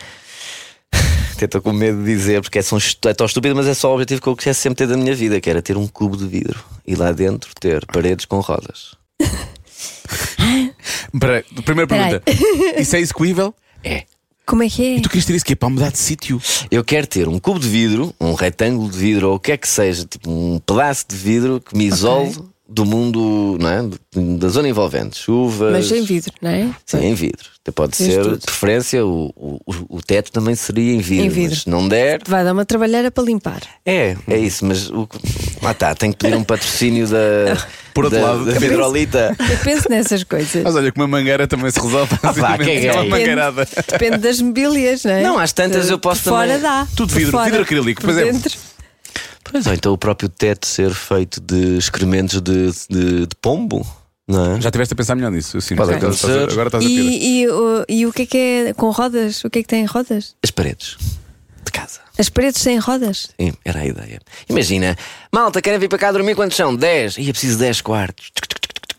até estou com medo de dizer, porque é, é tão estúpido, mas é só o objetivo que eu quisesse sempre ter da minha vida, que era ter um cubo de vidro e lá dentro ter paredes com rodas. Espera, primeira pergunta: Isso é execuível? É. Como é que é? Tu querias ter isso que é para mudar de sítio? Eu quero ter um cubo de vidro, um retângulo de vidro, ou o que é que seja, tipo um pedaço de vidro que me isole do mundo, não é? Da zona envolvente. Chuvas. Mas em vidro, não é? Sim, em vidro. Até pode Tens ser, tudo. de preferência, o, o, o teto também seria em vidro. Em vidro. Mas se não der, Vai dar uma trabalheira para limpar. é, é isso. Mas o, lá tá, tenho que pedir um patrocínio da, Por outro da, lado, da eu penso- Vidrolita. Eu penso nessas coisas. Mas olha, que uma mangueira também se resolve pá, facilmente. que É uma gay. mangueirada. Depende das mobílias, não é? Não, às tantas eu posso Por fora também- dá. Tudo Por vidro, fora. vidro acrílico, Por pois é. dentro. Pois, ou então o próprio teto ser feito de excrementos de, de, de pombo, não é? Já estiveste a pensar melhor nisso? Sim, Pode agora estás a- agora estás a pirar. E, e, o- e o que é que é com rodas? O que é que tem rodas? As paredes de casa. As paredes têm rodas? Sim, era a ideia. Imagina, malta, querem vir para cá dormir quantos são? 10. E é preciso 10 quartos.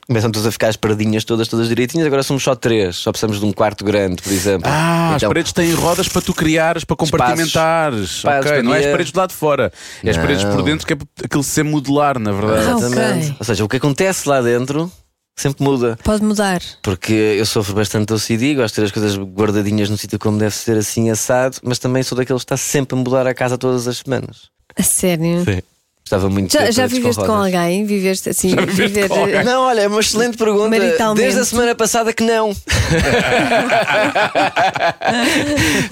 Começam todos a ficar as paradinhas todas, todas direitinhas. Agora somos só 3. Só precisamos de um quarto grande, por exemplo. Ah, as Então, paredes têm rodas para tu criares, para compartimentares. Espaços ok, para não é as paredes do lado de fora. É as paredes por dentro que é para aquilo ser modular, na verdade. Ah, Exatamente. ok. Ou seja, o que acontece lá dentro sempre muda. Pode mudar. Porque eu sofro bastante de OCD, gosto de ter as coisas guardadinhas no sítio como deve ser, assim assado, mas também sou daqueles que está sempre a mudar a casa todas as semanas. A sério. Sim. Gostava muito Já, já viveste com, alguém? Viveste assim? Já viveste viver, com alguém? Não, olha, é uma excelente pergunta. Maritalmente. Desde a semana passada que não.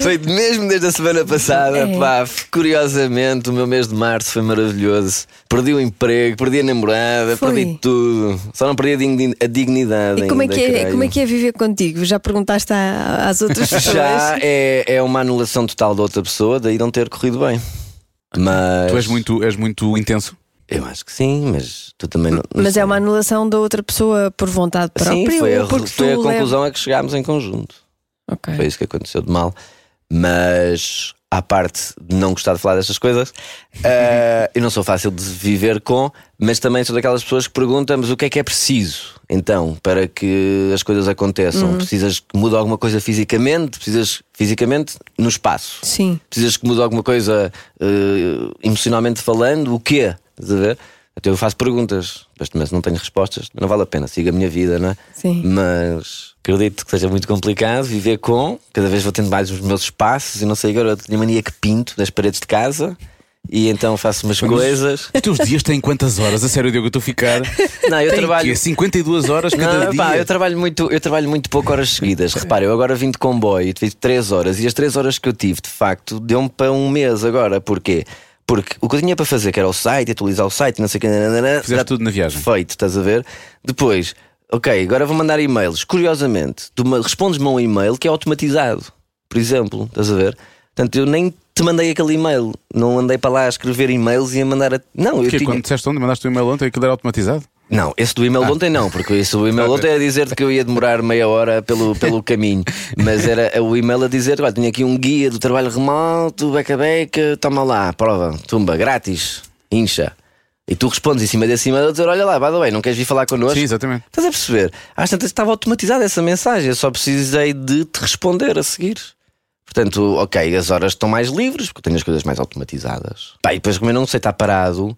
foi mesmo desde a semana passada. É. Pá, curiosamente, o meu mês de março foi maravilhoso. Perdi o emprego, perdi a namorada, Foi. perdi tudo. Só não perdi a, digni- a dignidade. E como é, ainda, que é, creio. como é que é viver contigo? Já perguntaste às outras pessoas? Já é, é uma anulação total da outra pessoa, daí não ter corrido bem. Mas. Tu és muito, és muito intenso. Eu acho que sim, mas tu também não. não Mas sei. é uma anulação da outra pessoa por vontade própria Sim, foi a, ou porque foi a conclusão leva- a que chegámos em conjunto. Ok. Foi isso que aconteceu de mal. Mas, à parte de não gostar de falar destas coisas, eh, eu não sou fácil de viver com, mas também sou daquelas pessoas que perguntam: mas o que é que é preciso então para que as coisas aconteçam? Uhum. Precisas que mude alguma coisa fisicamente? Precisas fisicamente no espaço? Sim. Precisas que mude alguma coisa eh, emocionalmente falando? O quê? Estás a ver? Até eu faço perguntas, mas também se não tenho respostas, não vale a pena, siga a minha vida, não é? Sim. Mas acredito que seja muito complicado viver com. Cada vez vou tendo mais os meus espaços e não sei agora, tenho a mania que pinto das paredes de casa e então faço umas coisas. Os teus dias têm quantas horas? A sério, Diogo, eu estou a ficar. Não, eu Tem trabalho. quê? 52 horas cada Não, dia. pá, eu trabalho muito, eu trabalho muito pouco horas seguidas. Repara, eu agora vim de comboio, tive 3 horas e as 3 horas que eu tive, de facto, deu-me para um mês agora. Porquê? Porque o que eu tinha para fazer, que era o site, atualizar o site, não sei o que, Fizeste já tudo na viagem. Feito, estás a ver? Depois, ok, agora vou mandar e-mails. Curiosamente, respondes-me a um e-mail que é automatizado, por exemplo, estás a ver? Portanto, eu nem te mandei aquele e-mail, não andei para lá a escrever e-mails e a mandar a. Não, eu Porque tinha. quando disseste ontem, mandaste o e-mail ontem, aquilo era automatizado? Não, esse do e-mail de ontem não, porque esse do e-mail de ontem é dizer-te que eu ia demorar meia hora pelo, pelo caminho. Mas era o e-mail a dizer: olha, tinha aqui um guia do trabalho remoto, beca beca, toma lá, prova, tumba, grátis, incha. E tu respondes em cima desse e-mail a dizer: olha lá, the way, não queres vir falar connosco? Sim, exatamente. Estás a perceber? Às tantas estava automatizada essa mensagem, eu só precisei de te responder a seguir. Portanto, ok, as horas estão mais livres, porque tenho as coisas mais automatizadas. Pá, e depois, como eu não sei estar parado,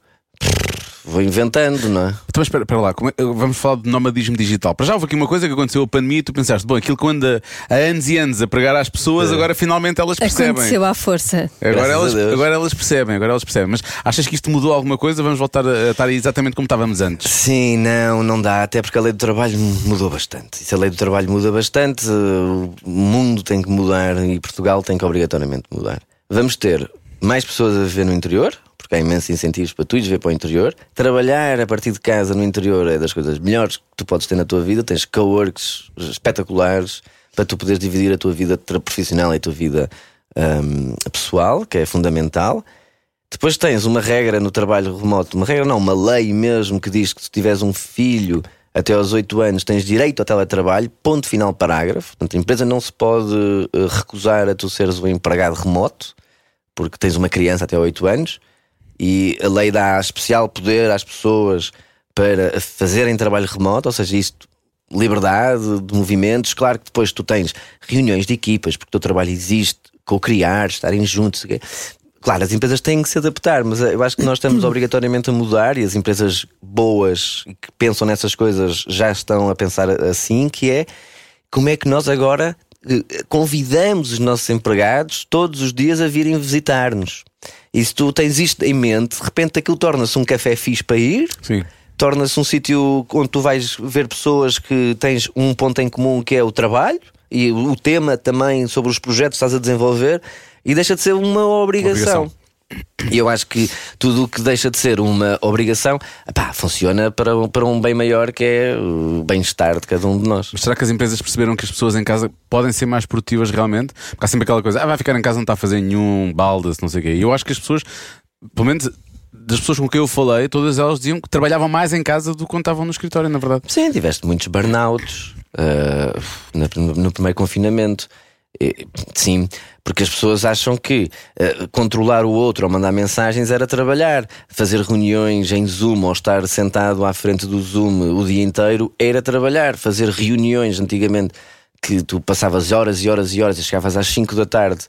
vou inventando, não é? Então, mas espera, espera lá, como é- vamos falar de nomadismo digital. Para já houve aqui uma coisa que aconteceu a pandemia e tu pensaste, bom, aquilo que anda há anos e anos a pregar às pessoas, agora finalmente elas percebem. Aconteceu à força. Agora Graças elas, Deus. agora elas percebem, agora elas percebem. Mas achas que isto mudou alguma coisa? Vamos voltar a, a estar exatamente como estávamos antes. Sim, não, não dá, até porque a lei do trabalho mudou bastante. E se a lei do trabalho muda bastante, eh, o mundo tem que mudar e Portugal tem que obrigatoriamente mudar. Vamos ter mais pessoas a viver no interior, porque há imensos incentivos para tu ires ver para o interior. Trabalhar a partir de casa no interior é das coisas melhores que tu podes ter na tua vida. Tens coworks espetaculares para tu poderes dividir a tua vida profissional e a tua vida ahm, pessoal, que é fundamental. Depois tens uma regra no trabalho remoto, uma regra não, uma lei mesmo que diz que se tiveres um filho até aos 8 anos tens direito ao teletrabalho, ponto final parágrafo. Portanto, a empresa não se pode eh, recusar a tu seres um empregado remoto, porque tens uma criança até 8 anos, e a lei dá especial poder às pessoas para fazerem trabalho remoto, ou seja, isto liberdade de movimentos. Claro que depois tu tens reuniões de equipas, porque o teu trabalho existe co-criar, estarem juntos. Claro, as empresas têm que se adaptar, mas eu acho que nós estamos obrigatoriamente a mudar e as empresas boas que pensam nessas coisas já estão a pensar assim, que é como é que nós agora eh, convidamos os nossos empregados todos os dias a virem visitar-nos. E se tu tens isto em mente, de repente aquilo torna-se um café fixe para ir, Sim. torna-se um sítio onde tu vais ver pessoas que tens um ponto em comum que é o trabalho e o tema também sobre os projetos que estás a desenvolver e deixa de ser uma obrigação. Obrigação. E eu acho que tudo o que deixa de ser uma obrigação pá, funciona para, um- para um bem maior que é o bem-estar de cada um de nós. Mas será que as empresas perceberam que as pessoas em casa podem ser mais produtivas realmente? Porque há sempre aquela coisa, ah, vai ficar em casa, não está a fazer nenhum balde, não sei o quê. E eu acho que as pessoas, pelo menos das pessoas com quem eu falei, todas elas diziam que trabalhavam mais em casa do que quando estavam no escritório, na verdade. Sim, tiveste muitos burnouts uh, no, no primeiro confinamento. E, Sim, porque as pessoas acham que uh, controlar o outro ou mandar mensagens era trabalhar. Fazer reuniões em Zoom ou estar sentado à frente do Zoom o dia inteiro era trabalhar. Fazer reuniões antigamente que tu passavas horas e horas e horas e chegavas às 5 da tarde.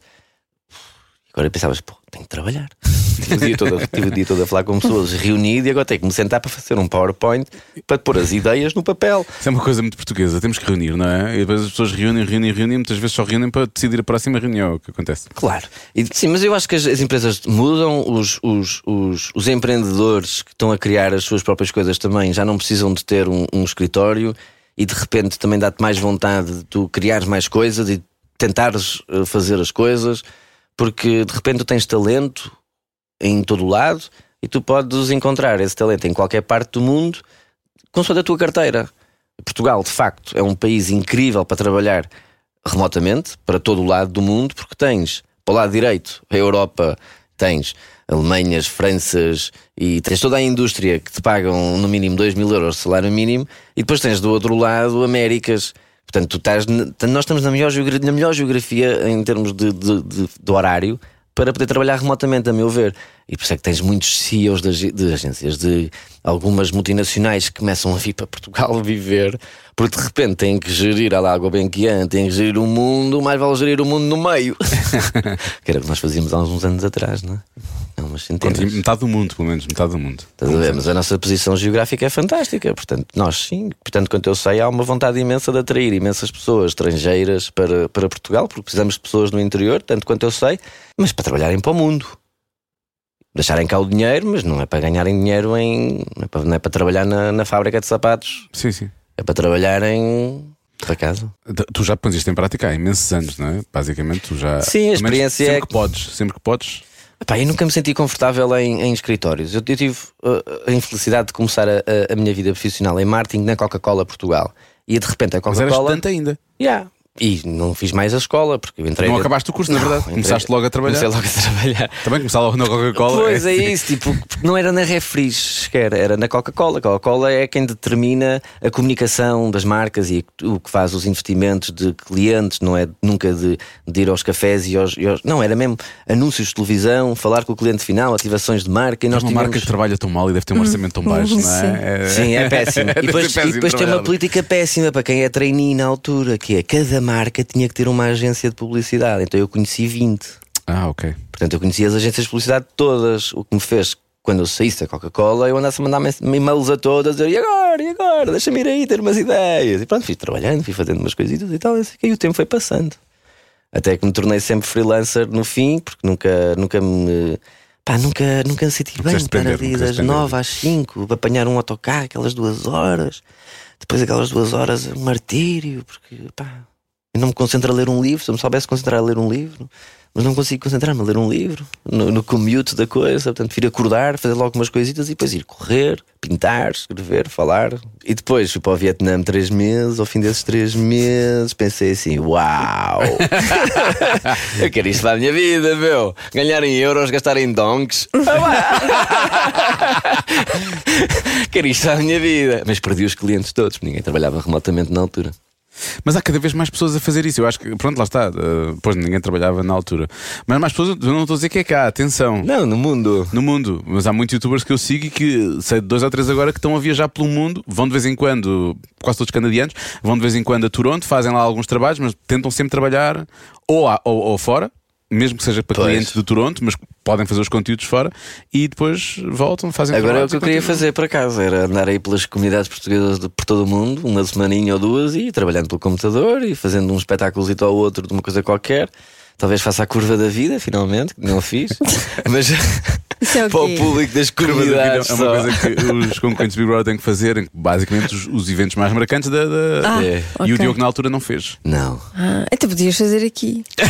Agora pensavas, pô, tenho que trabalhar. Tive o, dia todo, tive o dia todo a falar com pessoas reunido e agora tenho que me sentar para fazer um PowerPoint para pôr as ideias no papel. Isso é uma coisa muito portuguesa, temos que reunir, não é? E depois as pessoas reúnem, reúnem, reúnem, e muitas vezes só reúnem para decidir a próxima reunião, é o que acontece. Claro. E, sim, mas eu acho que as, as empresas mudam, os, os, os, os empreendedores que estão a criar as suas próprias coisas também já não precisam de ter um, um escritório e de repente também dá-te mais vontade de tu criares mais coisas e tentares eh, fazer as coisas, porque de repente tu tens talento em todo o lado e tu podes encontrar esse talento em qualquer parte do mundo com só da tua carteira. Portugal, de facto, é um país incrível para trabalhar remotamente para todo o lado do mundo, porque tens para o lado direito a Europa, tens Alemanhas, Franças e tens toda a indústria que te pagam no mínimo 2 mil euros de salário mínimo, e depois tens do outro lado Américas. Portanto, tu estás, nós estamos na melhor, geogra- na melhor geografia em termos de, de- de- de horário para poder trabalhar remotamente, a meu ver. E por isso é que tens muitos CEOs de, de agências, de algumas multinacionais que começam a vir para Portugal viver, porque de repente têm que gerir a Lago Benquian, têm que gerir o mundo, mais vale gerir o mundo no meio. que era o que nós fazíamos há uns anos atrás, não é? Há umas centenas. Metade do mundo, pelo menos, metade do mundo. Estás a ver? Mas a nossa posição geográfica é fantástica. Portanto, nós sim, portanto, quanto eu sei, há uma vontade imensa de atrair imensas pessoas estrangeiras para, para Portugal, porque precisamos de pessoas no interior, tanto quanto eu sei, mas para trabalharem para o mundo. Deixarem cá o dinheiro, mas não é para ganharem dinheiro em. Não é para, não é para trabalhar na, na fábrica de sapatos, Sim, sim. é para trabalharem para casa. Tu- já pões isto em prática há imensos anos, não é? Basicamente, tu já. Sim, a experiência sempre é que podes, sempre que podes. Epá, eu nunca me senti confortável em, em escritórios. Eu, eu tive uh, a infelicidade de começar a, a- minha vida profissional em marketing na Coca-Cola Portugal. E de repente a Mas eras Coca-Cola. estudante ainda. Yeah. E não fiz mais a escola, porque eu entrei. Não acabaste o curso, na verdade. entrei- Começaste logo a trabalhar. Comecei logo a trabalhar. Também começar logo na Coca-Cola. Pois é isso, tipo, porque não era na Refris sequer, era na Coca-Cola. A Coca-Cola é quem determina a comunicação das marcas e o que faz os investimentos de clientes, não é nunca de, de ir aos cafés e aos, e aos- Não, era mesmo anúncios de televisão, falar com o cliente final, ativações de marca e nós Uma tivemos... marca que trabalha tão mal e deve ter um orçamento tão baixo, não é? é? Sim, é péssimo. E depois, e depois tem uma política péssima para quem é trainee na altura, que é cada marca tinha que ter uma agência de publicidade. Então eu conheci 20. Ah, ok. Portanto, eu conhecia as agências de publicidade todas, o que me fez. Quando eu saísse da Coca-Cola, eu andasse a mandar e-mails a todas, a dizer e agora, e agora, deixa-me ir aí ter umas ideias. E pronto, fui trabalhando, fui fazendo umas coisitas e tal, e assim, e o tempo foi passando. Até que me tornei sempre freelancer no fim, porque nunca, nunca me. Pá, nunca, nunca me senti bem ali não das quiseste depender. 9 às 5, apanhar um autocarro, aquelas duas horas. Depois aquelas duas horas, um martírio, porque pá, eu não me concentro a ler um livro. Se eu me soubesse concentrar a ler um livro, mas não consigo concentrar-me a ler um livro, no, no commute da coisa. Portanto, vir acordar, fazer logo umas coisitas e depois ir correr, pintar, escrever, falar. E depois fui para o Vietnã três meses. Ao fim desses três meses, pensei assim: Uau, eu quero isto para a minha vida, meu. Ganhar em euros, gastar em donks. quero isto para a minha vida. Mas perdi os clientes todos, ninguém trabalhava remotamente na altura. Mas há cada vez mais pessoas a fazer isso. Eu acho que, pronto, lá está. eh, Pois ninguém trabalhava na altura. Mas mais pessoas, eu não estou a dizer que é cá, atenção. Não, no mundo. No mundo, mas há muitos youtubers que eu sigo e que sei de dois ou três agora que estão a viajar pelo mundo, vão de vez em quando, quase todos canadianos, vão de vez em quando a Toronto, fazem lá alguns trabalhos, mas tentam sempre trabalhar ou, à- ou, ou fora, mesmo que seja para Pois. clientes de Toronto, mas podem fazer os conteúdos fora e depois voltam, fazem Agora é o que eu queria fazer por acaso, era andar aí pelas comunidades portuguesas de, por todo o mundo, uma semaninha ou duas, e trabalhando pelo computador e fazendo um espetáculo ou outro de uma coisa qualquer. Talvez faça a curva da vida, finalmente, que não fiz. Mas Isso é o para o quê? público das Curva da vida comunidades. é uma coisa que os concorrentes do Big Brother têm que fazer, basicamente os, os eventos mais marcantes da. da- Ah, É. E o ok. Diogo na altura não fez. Não. Ah, então podias fazer aqui.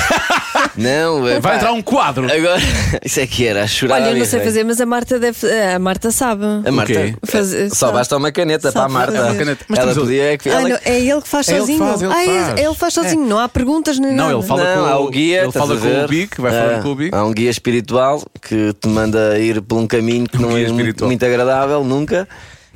Não, é Vai pá, entrar um quadro. Agora, isso é que era, a chorar. Olha, eu não sei fazer, mas a Marta deve. A Marta sabe. A Marta, quê? Fazer- só sabe. basta uma caneta para a Marta. fazer. Uma caneta. Mas ela temos- podia é que Ah, ela- não, é ele que faz É ele que sozinho. faz, ele ah, é- faz. ele faz sozinho, não há perguntas nem Não, nada. ele fala não, com há o- o guia, ele estás fala a com o? Big, vai falar Ah, com o Big. Há um guia espiritual que te manda ir por um caminho que Um não é muito, muito agradável nunca.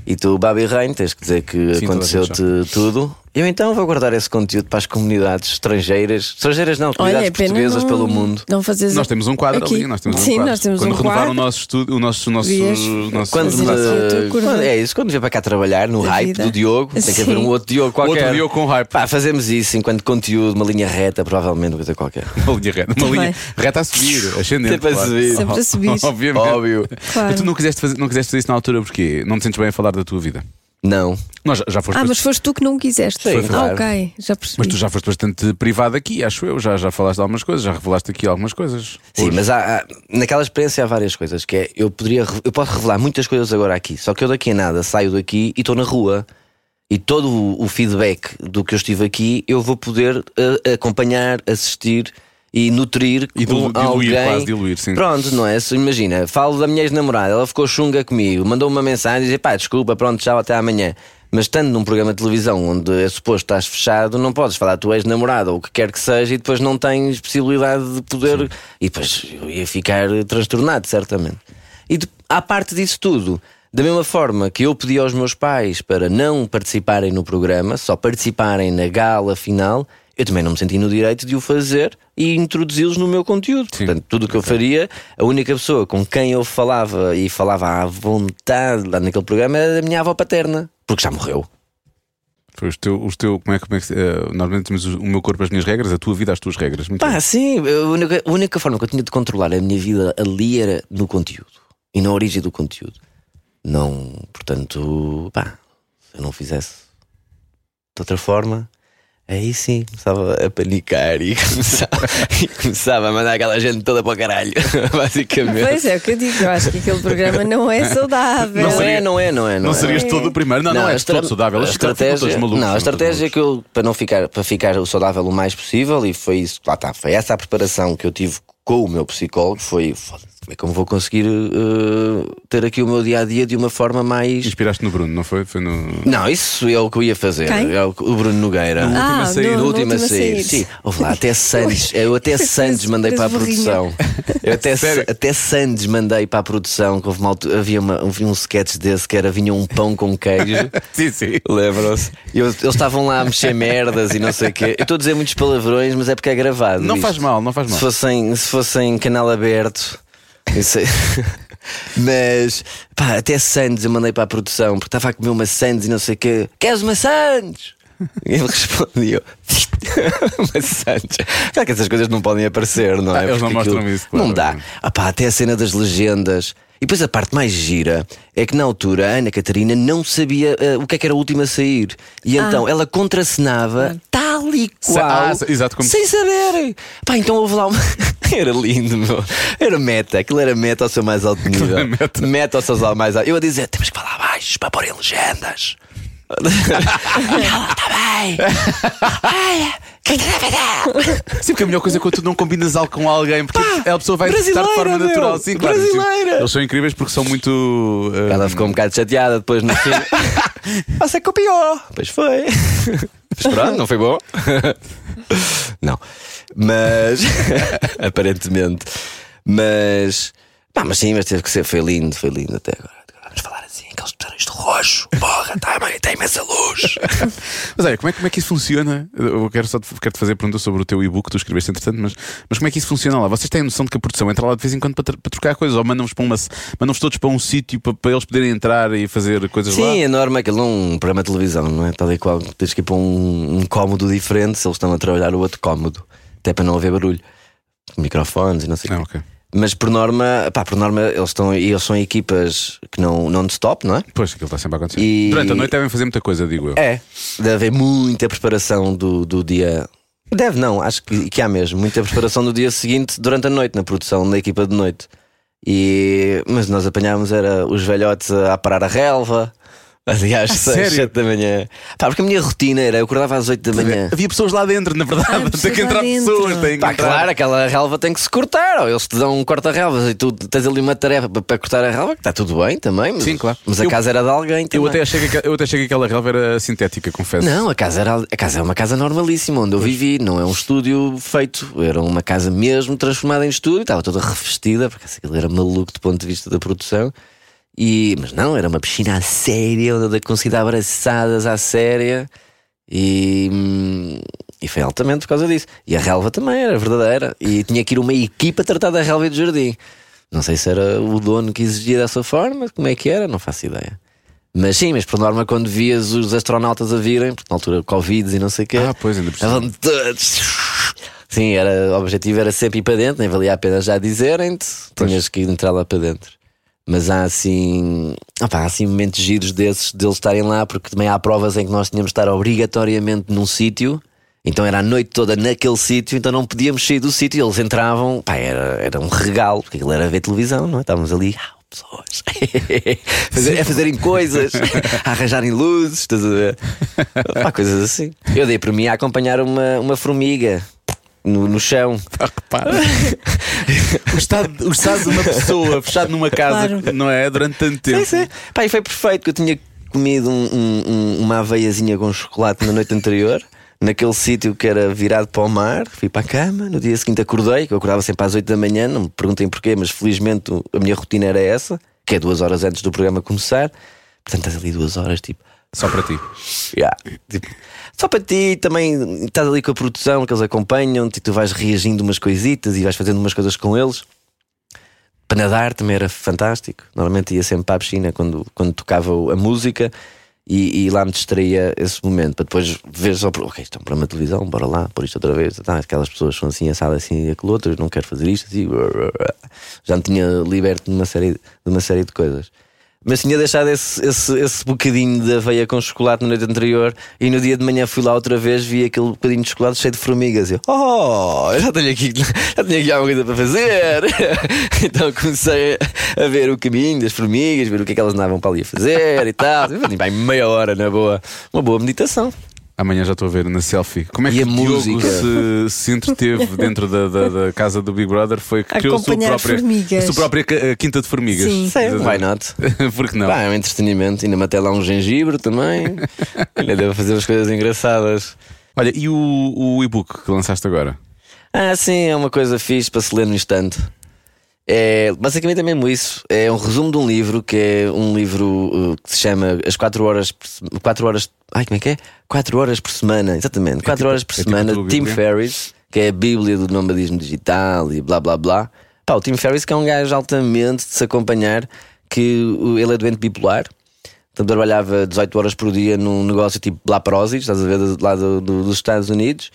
E tu, Babi Rain, tens que dizer que a aconteceu-te tudo. Eu então vou guardar esse conteúdo para as comunidades estrangeiras. Estrangeiras não, Olha, comunidades é pena portuguesas não, pelo mundo. Não fazes Nós temos um quadro aqui. ali, nós temos um Sim, quadro. nós temos Quando um renovaram quadro. o nosso estúdio, o nosso, o nosso, nosso Quando, a quando- é isso, quando vier para cá trabalhar no Da hype vida. do Diogo, tem que haver Sim. um outro Diogo qualquer. Outro Diogo com hype. Pá, fazemos isso enquanto conteúdo, uma linha reta, provavelmente, coisa qualquer. Uma linha reta, uma linha reta a subir, ascendente. Sempre a claro. subir. Sempre a subir. Obviamente. Óbvio. Claro. Mas tu não quiseste, fazer, não quiseste fazer isso na altura porque não te sentes bem a falar da tua vida. Não. Nós já, já foste Ah, mas bastante- foste tu que não quiseste. Sim, ah, claro. ok, já percebi. mas tu já foste bastante privado aqui, acho eu. Já, já falaste de algumas coisas, já revelaste aqui algumas coisas. Sim, Hoje. mas há, há- naquela experiência há várias coisas. Que é, eu poderia, eu posso revelar muitas coisas agora aqui, só que eu daqui a nada saio daqui e estou na rua. E todo o, o feedback do que eu estive aqui eu vou poder eh, acompanhar, assistir e nutrir E com dilu- diluir, alguém. quase diluir, sim. Pronto, não é? Se- Imagina, falo da minha ex-namorada, ela ficou chunga comigo, mandou uma mensagem e disse: pá, desculpa, pronto, tchau, até amanhã. Mas estando num programa de televisão onde é suposto estás fechado, não podes falar da tua ex-namorada ou o que quer que seja e depois não tens possibilidade de poder. E depois eu ia ficar transtornado, certamente. E de- à parte disso tudo, da mesma forma que eu pedi aos meus pais para não participarem no programa, só participarem na gala final, eu também não me senti no direito de o fazer e introduzi-los no meu conteúdo. Portanto, tudo o que eu faria, a única pessoa com quem eu falava e falava à vontade lá naquele programa era a minha avó paterna, porque já morreu. Foi os teu, os teu, como é, que- como é que eh, normalmente temos o o meu corpo, as minhas regras, a tua vida, as tuas regras. Muito Pá, bem. sim, a única, a única forma que eu tinha de controlar a minha vida ali era no conteúdo e na origem do conteúdo. Não, portanto, pá, se eu não fizesse de outra forma, aí sim começava a panicar e começava, e começava a mandar aquela gente toda para o caralho, basicamente. Pois é, o que eu digo, eu acho que aquele programa não é saudável. Não, seria- é, não é, não é. Não é. serias todo o primeiro, não, não, és estra- todo saudável. A estratégia, todos malucos, não, a estratégia é que eu, para não ficar, para ficar o saudável o mais possível, e foi isso, lá está, foi essa a preparação que eu tive com o meu psicólogo, foi como é que eu vou conseguir eh, ter aqui o meu dia a dia de uma forma mais. Inspiraste no Bruno, não foi? Foi no. Não, isso é o que eu ia fazer. Quem? É o, o Bruno Nogueira. No último a Ah, sair. no- No no último a sair. sair. Sim, houve lá, até Sandes. Eu até Sandes mandei para a produção. Eu até, até Sandes mandei para a produção. Que houve uma havia, uma, havia um sketch desse que era vinha um pão com queijo. Sim, sim. Lembram-se? Eu- Eles estavam lá a mexer merdas e não sei o quê. Eu estou a dizer muitos palavrões, mas é porque é gravado. Não isto. faz mal, não faz mal. Se fossem, se fossem canal aberto. Mas pá, até Sandes eu mandei para a produção porque estava a comer uma Sandes e não sei o quê. Queres uma Sandes? E ele respondeu: Sandes. Claro que essas coisas não podem aparecer, não é? Ah, eles não mostram isso, claro. Não dá. Ah pá, até a cena das legendas. E depois a parte mais gira é que na altura a Ana Catarina não sabia eh, o que é que era a última a sair. E então ela contracenava tal e Sa- qual. ah, exato, como- Sem saberem. Pá, então houve lá uma. era lindo, meu. Era meta. Aquilo era meta ao seu mais alto nível. era meta. meta ao seu mais alto. Eu a dizer: temos que falar baixo para pôr em legendas. Ela. Olha, que dar? Sim, porque a melhor coisa é quando tu não combinas algo com alguém, porque a pessoa vai interpretar de forma meu. natural. Sim, claro. Brasileira. Eles são incríveis porque são muito. eh, Ela ficou um bocado chateada depois no fim. Você copiou. Pois foi. Mas pronto, não foi bom. Não. Mas. Aparentemente. Mas. Pá, mas sim, mas teve que ser. Foi lindo, foi lindo até agora. Vamos falar assim, aqueles botões de roxo. Porra, tá, mãe, tem imensa luz. Mas olha, como é, como é que isso funciona? Eu quero só te, quero -te fazer pergunta sobre o teu e-book que tu escreveste entretanto, mas, mas como é que isso funciona lá? Vocês têm a noção de que a produção entra lá de vez em quando para, para trocar coisas ou mandam-vos para uma, mandam todos para um sítio para, para eles poderem entrar e fazer coisas lá? Sim, é norma aquilo não é um programa de televisão, não é? Tal e qual. Tens que ir para um, um cómodo diferente se eles estão a trabalhar o outro cómodo. Até para não haver barulho. microfones e não sei o Ah, quê. ok. Mas por norma, pá, por norma, eles estão eles são equipas que não non-stop, não é? Pois, aquilo está sempre a acontecer. E- Durante a noite devem fazer muita coisa, digo eu. É. Deve haver muita preparação do, do dia. Deve não, acho que, que há mesmo. Muita preparação do dia seguinte durante a noite, na produção da equipa de noite. E, mas nós apanhámos era os velhotes a parar a relva. Aliás, sério? sete da manhã. Pá, porque a minha rotina era eu acordava às 8 da manhã. Havia pessoas lá dentro, na verdade. Ah, tem que entrar pessoas. Tem que Pá, entrar. claro, aquela relva tem que se cortar. Ou eles te dão um corta-relvas e tu tens ali uma tarefa para, para cortar a relva, que está tudo bem também. Mas, Sim, claro. Mas a Eu- casa era de alguém também. Eu até, achei que, eu até achei que aquela relva era sintética, confesso. Não, a casa, era, a casa é uma casa normalíssima onde eu vivi, não é um estúdio feito, era uma casa mesmo transformada em estúdio, estava toda revestida, porque aquilo era maluco do ponto de vista da produção. E, mas não, era uma piscina à séria, onde eu consegui dar abraçadas à séria. E, hum, e foi altamente por causa disso. E a relva também era verdadeira. E tinha que ir uma equipa tratar da relva e do jardim. Não sei se era o dono que exigia dessa forma, como é que era, não faço ideia. Mas sim, mas por norma, quando vias os astronautas a virem, porque na altura Covid e não sei o quê, Ah, pois, ainda estavam todos. Sim, era, o objetivo era sempre ir para dentro, nem valia a pena já dizerem-te, tinhas que entrar lá para dentro. Mas há assim, opá, há assim momentos giros desses, deles estarem lá, porque também há provas em que nós tínhamos de estar obrigatoriamente num sítio. Então era a noite toda naquele sítio, então não podíamos sair do sítio. Eles entravam, pá, era, era um regalo, porque aquilo era ver televisão, não é? Estávamos ali, ah, pessoas, Fazer- a fazerem coisas, a arranjarem luzes, estás a ver? Pá, coisas assim. Eu dei para mim a acompanhar uma, uma formiga no, no chão. Repara. o, estado, o estado de uma pessoa fechado numa casa, Claro. não é? Durante tanto tempo. Sim, sim. Pá, e foi perfeito que eu tinha comido um- um- um- uma aveiazinha com chocolate na noite anterior. Naquele sítio que era virado para o mar, fui para a cama. No dia seguinte acordei, que eu acordava sempre às 8 da manhã. Não me perguntem porquê, mas felizmente a minha rotina era essa, que é duas horas antes do programa começar. Portanto, estás ali duas horas, tipo, Só para ti. Yeah. Tipo, só para ti também estás ali com a produção que eles acompanham-te e tu vais reagindo umas coisitas e vais fazendo umas coisas com eles. Para nadar também era fantástico. Normalmente ia sempre para a piscina quando, quando tocava a música e, e lá me distraía esse momento. Para depois ver só, ok, estão para uma televisão, bora lá, por isto outra vez. Tá, aquelas pessoas são assim, assado assim e aquilo outro, não quero fazer isto. Assim, já me tinha liberto de uma série de, uma série de coisas. Mas tinha deixado esse, esse, esse bocadinho de aveia com chocolate na noite anterior e no dia de manhã fui lá outra vez, vi aquele bocadinho de chocolate cheio de formigas. E eu, oh, já tenho aqui, já tenho aqui alguma coisa para fazer. então comecei a ver o caminho das formigas, ver o que é que elas andavam para ali a fazer e tal. Vai meia hora na boa, uma boa meditação. Amanhã já estou a ver na selfie. Como é E que a o Diogo música? se, se entreteve dentro da, da- da casa do Big Brother? Foi que criou a sua própria, a sua própria quinta de formigas. Sim. Sim, why not? Porque não? Pá, é um entretenimento, ainda matei lá um gengibre também. ainda devo fazer as coisas engraçadas. Olha, e o, o e-book que lançaste agora? Ah, sim, é uma coisa fixe para se ler no instante. É, basicamente é mesmo isso. É um resumo de um livro que é um livro uh, que se chama As 4 horas por se- 4 horas. Ai, como é que é? 4 horas por semana, exatamente. 4 tipo- horas por é tipo semana. tua Tim? Ferriss, que é a Bíblia do nomadismo digital e blá blá blá. Pá, o Tim Ferriss que é um gajo altamente de se acompanhar, que uh, ele é doente bipolar. Portanto, trabalhava 18 horas por dia num negócio tipo Blaprozis, estás a ver, lá do- do- dos Estados Unidos.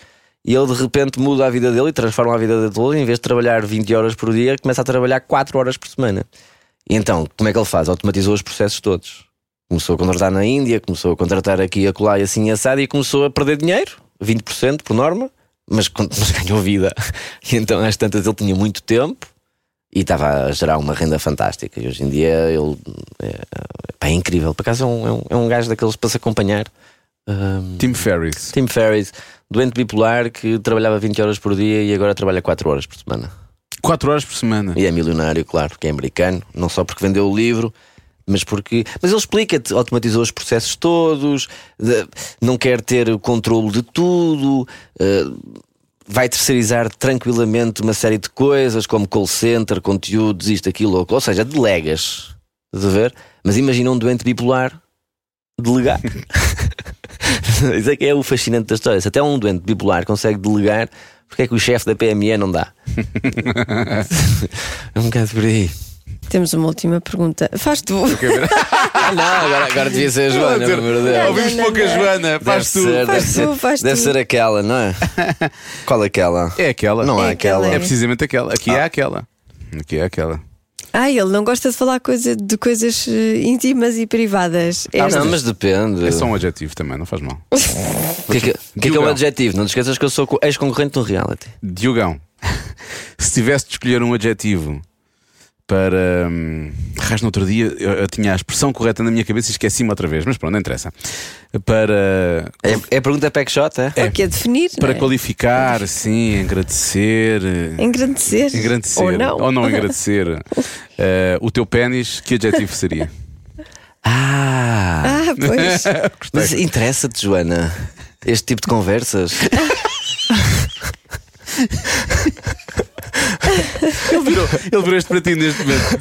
E ele de repente muda a vida dele e transforma a vida dele toda. Em vez de trabalhar 20 horas por dia, começa a trabalhar 4 horas por semana. E então, como é que ele faz? Automatizou os processos todos. Começou a contratar na Índia, começou a contratar aqui a colar e assim assado e começou a perder dinheiro, 20% por norma, mas, mas ganhou vida. E então, às tantas, ele tinha muito tempo e estava a gerar uma renda fantástica. E hoje em dia ele é, pá, é incrível. Por acaso é um, é, um, é um gajo daqueles para se acompanhar. Um, Tim Ferriss. Tim Ferriss, doente bipolar que trabalhava 20 horas por dia e agora trabalha 4 horas por semana. 4 horas por semana. E é milionário, claro, porque é americano, não só porque vendeu o livro, mas porque. Mas ele explica-te, automatizou os processos todos, não quer ter o controle de tudo, eh, vai terceirizar tranquilamente uma série de coisas, como call center, conteúdos, isto, aquilo, ou, ou seja, delegas. Estás a ver? Mas imagina um doente bipolar delegar. Isso é que é o fascinante da história. Se até um doente bipolar consegue delegar, porque é que o chefe da PME não dá? é um bocado por aí. Temos uma última pergunta. Faz tu. Ah, não, agora, agora devia ser a Joana, pelo amor de Deus. Ouvimos não, pouca não. Joana, faz tu. ser, Faz deve, tu, ser, faz deve tu. ser aquela, não é? Qual é aquela? É aquela. Não É é aquela. aquela, É precisamente aquela. Aqui é aquela. Aqui é aquela. Ah, ele não gosta de falar coisa, de coisas eh, íntimas e privadas. Ah, Estas- não, mas depende. É só um adjetivo também, não faz mal. O que é, que, o que é que é um Diogão. adjetivo? Não te esqueças que eu sou co- ex-concorrente do reality. Diogão, se tivesse de escolher um adjetivo para. Hum, no outro dia, eu, eu tinha a expressão correta na minha cabeça e esqueci-me outra vez, mas pronto, não interessa. Para. É, é pergunta pack shot, é? É o que é definir. Para é? qualificar, sim, agradecer. eh, Engrandecer. Engrandecer. Ou não. Ou não engrandecer. Eh, o teu pênis, que adjetivo seria? Ah! Ah, pois. Mas interessa-te, Joana, este tipo de conversas? Ele virou, ele virou este para ti neste momento.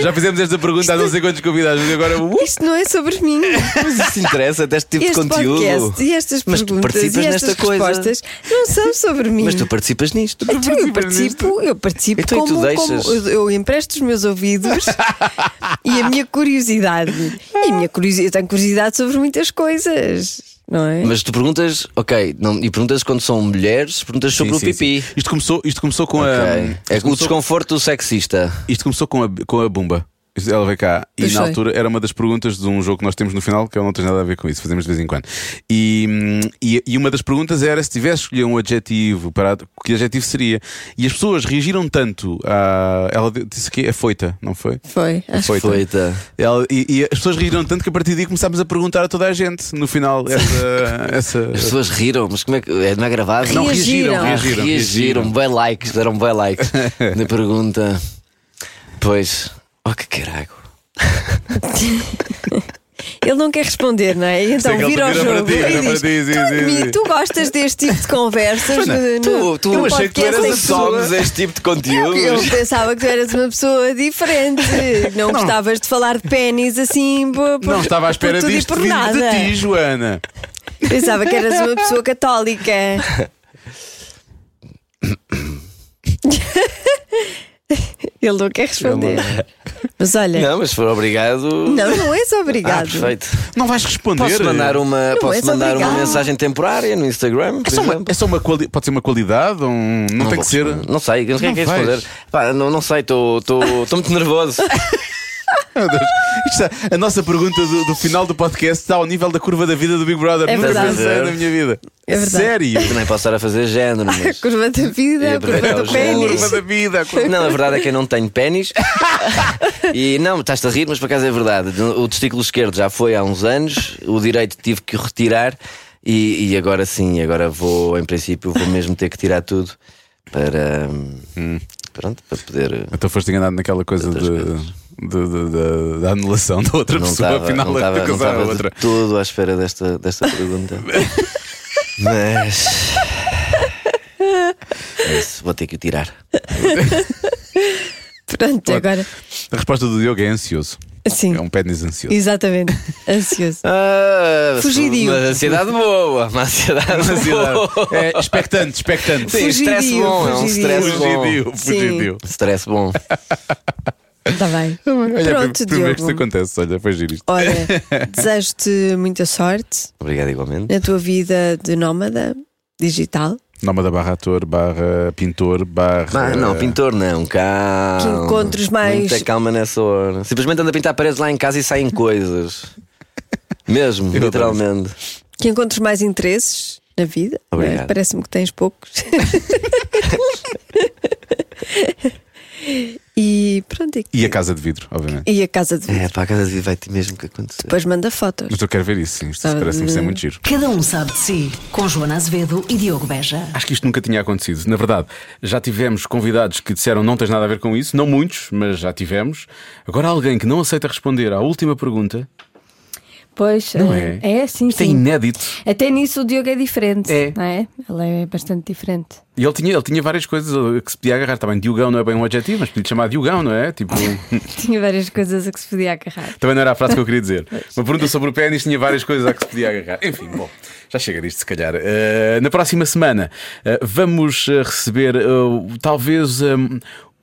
Já fizemos esta pergunta a não sei quantos convidados, mas agora. uh, Isto não é sobre mim. Mas isso interessa deste tipo Este de conteúdo? podcast e estas Mas tu perguntas participas e estas nesta coisa. respostas não são sobre mim. Mas tu participas nisto. Então eu participo, eu participo Então tu como, como eu, eu empresto os meus ouvidos e a minha curiosidade. E a minha curiosidade, eu tenho curiosidade sobre muitas coisas, não é? Mas tu perguntas, ok, não, e perguntas quando são mulheres, perguntas sobre Sim, o pipi. sim. Isto começou, isto começou com a. Ok. É o começou, desconforto sexista. isto começou com a, com a Bumba. Ela veio cá e na altura era uma das perguntas de um jogo que nós temos no final que eu não tenho nada a ver com isso, fazemos de vez em quando. E, e, e uma das perguntas era se tivesse escolher um adjetivo, para que adjetivo seria? E as pessoas reagiram tanto a. Ela disse que é foita, não foi? Foi, acho Foi. Foi, tá. Ela- e, e as pessoas riram tanto que a partir daí começámos a perguntar a toda a gente no final essa. essa... As pessoas riram, mas como é que. é- Não é gravado? Não, Reagiram. reagiram, Ah, reagiram, reagiram, bem likes, deram bem likes na pergunta. Pois, oh que carago. Ele não quer responder, não é? Então vira ao vira para jogo ti, e diz: ti, sim, "Tu, sim, sim." tu gostas deste tipo de conversas? no- Tu, no- tu no achei que tu eras em a pessoa?" consomes este tipo de conteúdo. Eu pensava que tu eras uma pessoa diferente. Não, gostavas de falar de pênis assim por, Não estava à espera disto por nada. de ti, Joana. Pensava que eras uma pessoa católica. Ele não quer responder. Mas olha, não, Não, mas se for obrigado. não, és Ah, obrigado. perfeito. Não vais responder. Posso mandar uma, Não posso és mandar uma mensagem temporária no Instagram? É só, uma, é só uma quali- pode ser uma qualidade, um- não, tem vou que ser. responder. Não sei, não sei Não quem vais. responder. Pá, não, não sei, estou muito nervoso. Meu Deus. Isto é- a nossa pergunta do, do final do podcast está ao nível da curva da vida do Big Brother. É Nunca verdade. pensei na minha vida. É verdade. Sério. Também posso estar a fazer género, A mas. curva da vida, a curva do o pênis. Curva da vida. curva- Não, a verdade é que eu não tenho pênis. E não, estás a rir, mas por acaso é verdade. O testículo esquerdo já foi há uns anos, o direito tive que retirar. E, e agora sim, agora vou, em princípio, vou mesmo ter que tirar tudo para. Hum. Pronto, para poder. Então foste enganado naquela coisa de, de- da anulação da outra Não pessoa, estava afinal não é estava- de não a outra. de todo à espera desta, desta pergunta. Mas. É isso, vou ter que o tirar. Pronto, agora. A resposta do Diogo é ansioso. Sim, É um pênis ansioso. exatamente. Ansioso. Ah, Fugidio. Uma ansiedade boa. Uma ansiedade, Ansiedade. boa. É expectante, expectante. Sim, stress Fugidio, bom, é um fugidio. stress bom. Fugidio, fugidio. Stress bom. Está bem. Olha, Pronto, primeiro que isso Diogo. acontece, olha, foi giro isto. Olha, desejo-te muita sorte Obrigado igualmente. na tua vida de nómada digital. Nome da barra ator, barra pintor, barra. Ah, não, pintor não, calma. Que encontres mais- Muita calma nessa hora. Simplesmente anda a pintar paredes lá em casa e saem coisas. Mesmo, Eu literalmente. Que encontres mais interesses na vida. não é? Obrigado. Parece-me que tens poucos. E pronto. E a casa de vidro, obviamente. E a casa de vidro. É, para a casa de vida vai ter mesmo que acontecer. Depois manda fotos. Mas eu quero ver isso, sim. Isto Ah, parece-me ser muito giro. Cada um sabe de si. Com Joana Azevedo e Diogo Beja. Acho que isto nunca tinha acontecido. Na verdade, já tivemos convidados que disseram não tens nada a ver com isso, não muitos, mas já tivemos. Agora, alguém que não aceita responder à última pergunta, Pois, Não eh, é? é sim, isto é sim. inédito. Até nisso o Diogo é diferente. É. Não é? Ele é bastante diferente. E ele tinha, ele tinha várias coisas a que se podia agarrar. Também Diogão não é bem um adjetivo, mas podia-lhe chamar Diogão, não é? Tipo, Tinha várias coisas a que se podia agarrar. também não era a frase que eu queria dizer. Uma pergunta sobre o pênis tinha várias coisas a que se podia agarrar. Enfim, bom, já chega disto, se calhar. Uh, na próxima semana uh, vamos receber uh, talvez. um,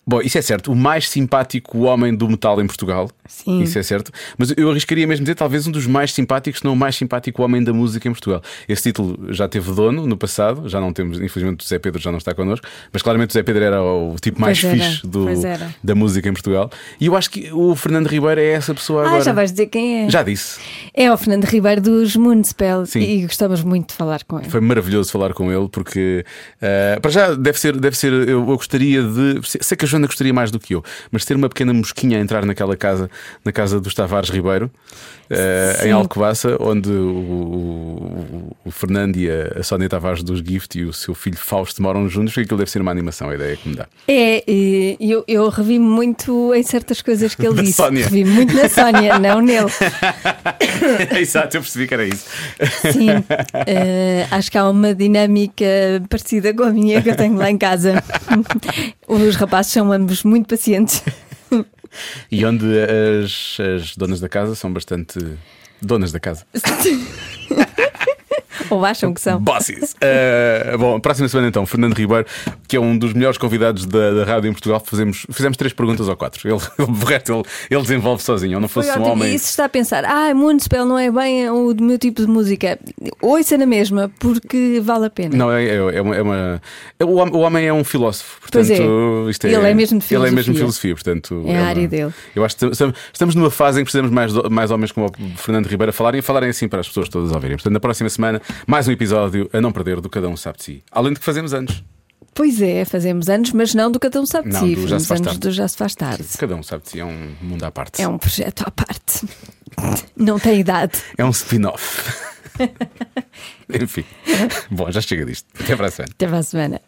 Bom, isso é certo. O mais simpático homem do metal em Portugal. Sim. Isso é certo. Mas eu arriscaria mesmo dizer, talvez um dos mais simpáticos, não o mais simpático homem da música em Portugal. Esse título já teve dono no passado, já não temos, infelizmente o Zé Pedro já não está connosco, mas claramente o Zé Pedro era o tipo mais Pois era, fixe do, da música em Portugal. E eu acho que o Fernando Ribeiro é essa pessoa Ah, agora. já vais dizer quem é. Já disse. É o Fernando Ribeiro dos Moonspell Sim. e gostamos muito de falar com ele. Foi maravilhoso falar com ele porque eh, para já deve ser, deve ser. Eu, eu gostaria de. Sei que a Joana gostaria mais do que eu, mas ter uma pequena mosquinha a entrar naquela casa, na casa dos Tavares Ribeiro, Sim. em Alcobaça, onde o, o- o Fernando e a, a Sónia Tavares dos Gift e o seu filho Fausto moram juntos, porque aquilo deve ser uma animação, a ideia que me dá. É, eu, eu revi muito em certas coisas que ele Na disse. Sónia. Revi muito na Sónia, não nele. Exato, eu percebi que era isso. Sim, eh, acho que há uma dinâmica parecida com a minha que eu tenho lá em casa. Os rapazes são ambos muito pacientes. E onde as, as donas da casa são bastante. Donas da casa. Ou acham que são. Bosses. Uh, bom, próxima semana então, Fernando Ribeiro, que é um dos melhores convidados da, da rádio em Portugal. Fazemos, fizemos três perguntas ou quatro. Ele, o resto ele, ele desenvolve sozinho. Eu não Foi fosse um ótimo. homem. E se está a pensar, ah, Moonspell não é bem o do meu tipo de música, ouça na mesma, porque vale a pena. Não, é, é, é uma. é uma- é- o, hom- o homem é um filósofo, Pois portanto, é. Ele é mesmo de Ele é mesmo filosofia. filosofia, portanto. É a uma- área dele. Eu acho que estamos- numa fase em que precisamos mais, mais homens como o Fernando Ribeiro a falarem e falarem assim para as pessoas todas ouvirem. Portanto, na próxima semana, mais um episódio a não perder do Cada Um Sabe de Si. Além de que fazemos anos. Pois é, fazemos anos, mas não do Cada Um Sabe de Si, fazemos Faz anos Tarde. do Já Se Faz Tarde. Cada um sabe de si, é um mundo à parte. É um projeto à parte. Não tem idade. É um spin-off. Enfim. Bom, já chega disto. Até para a semana. Até para a semana.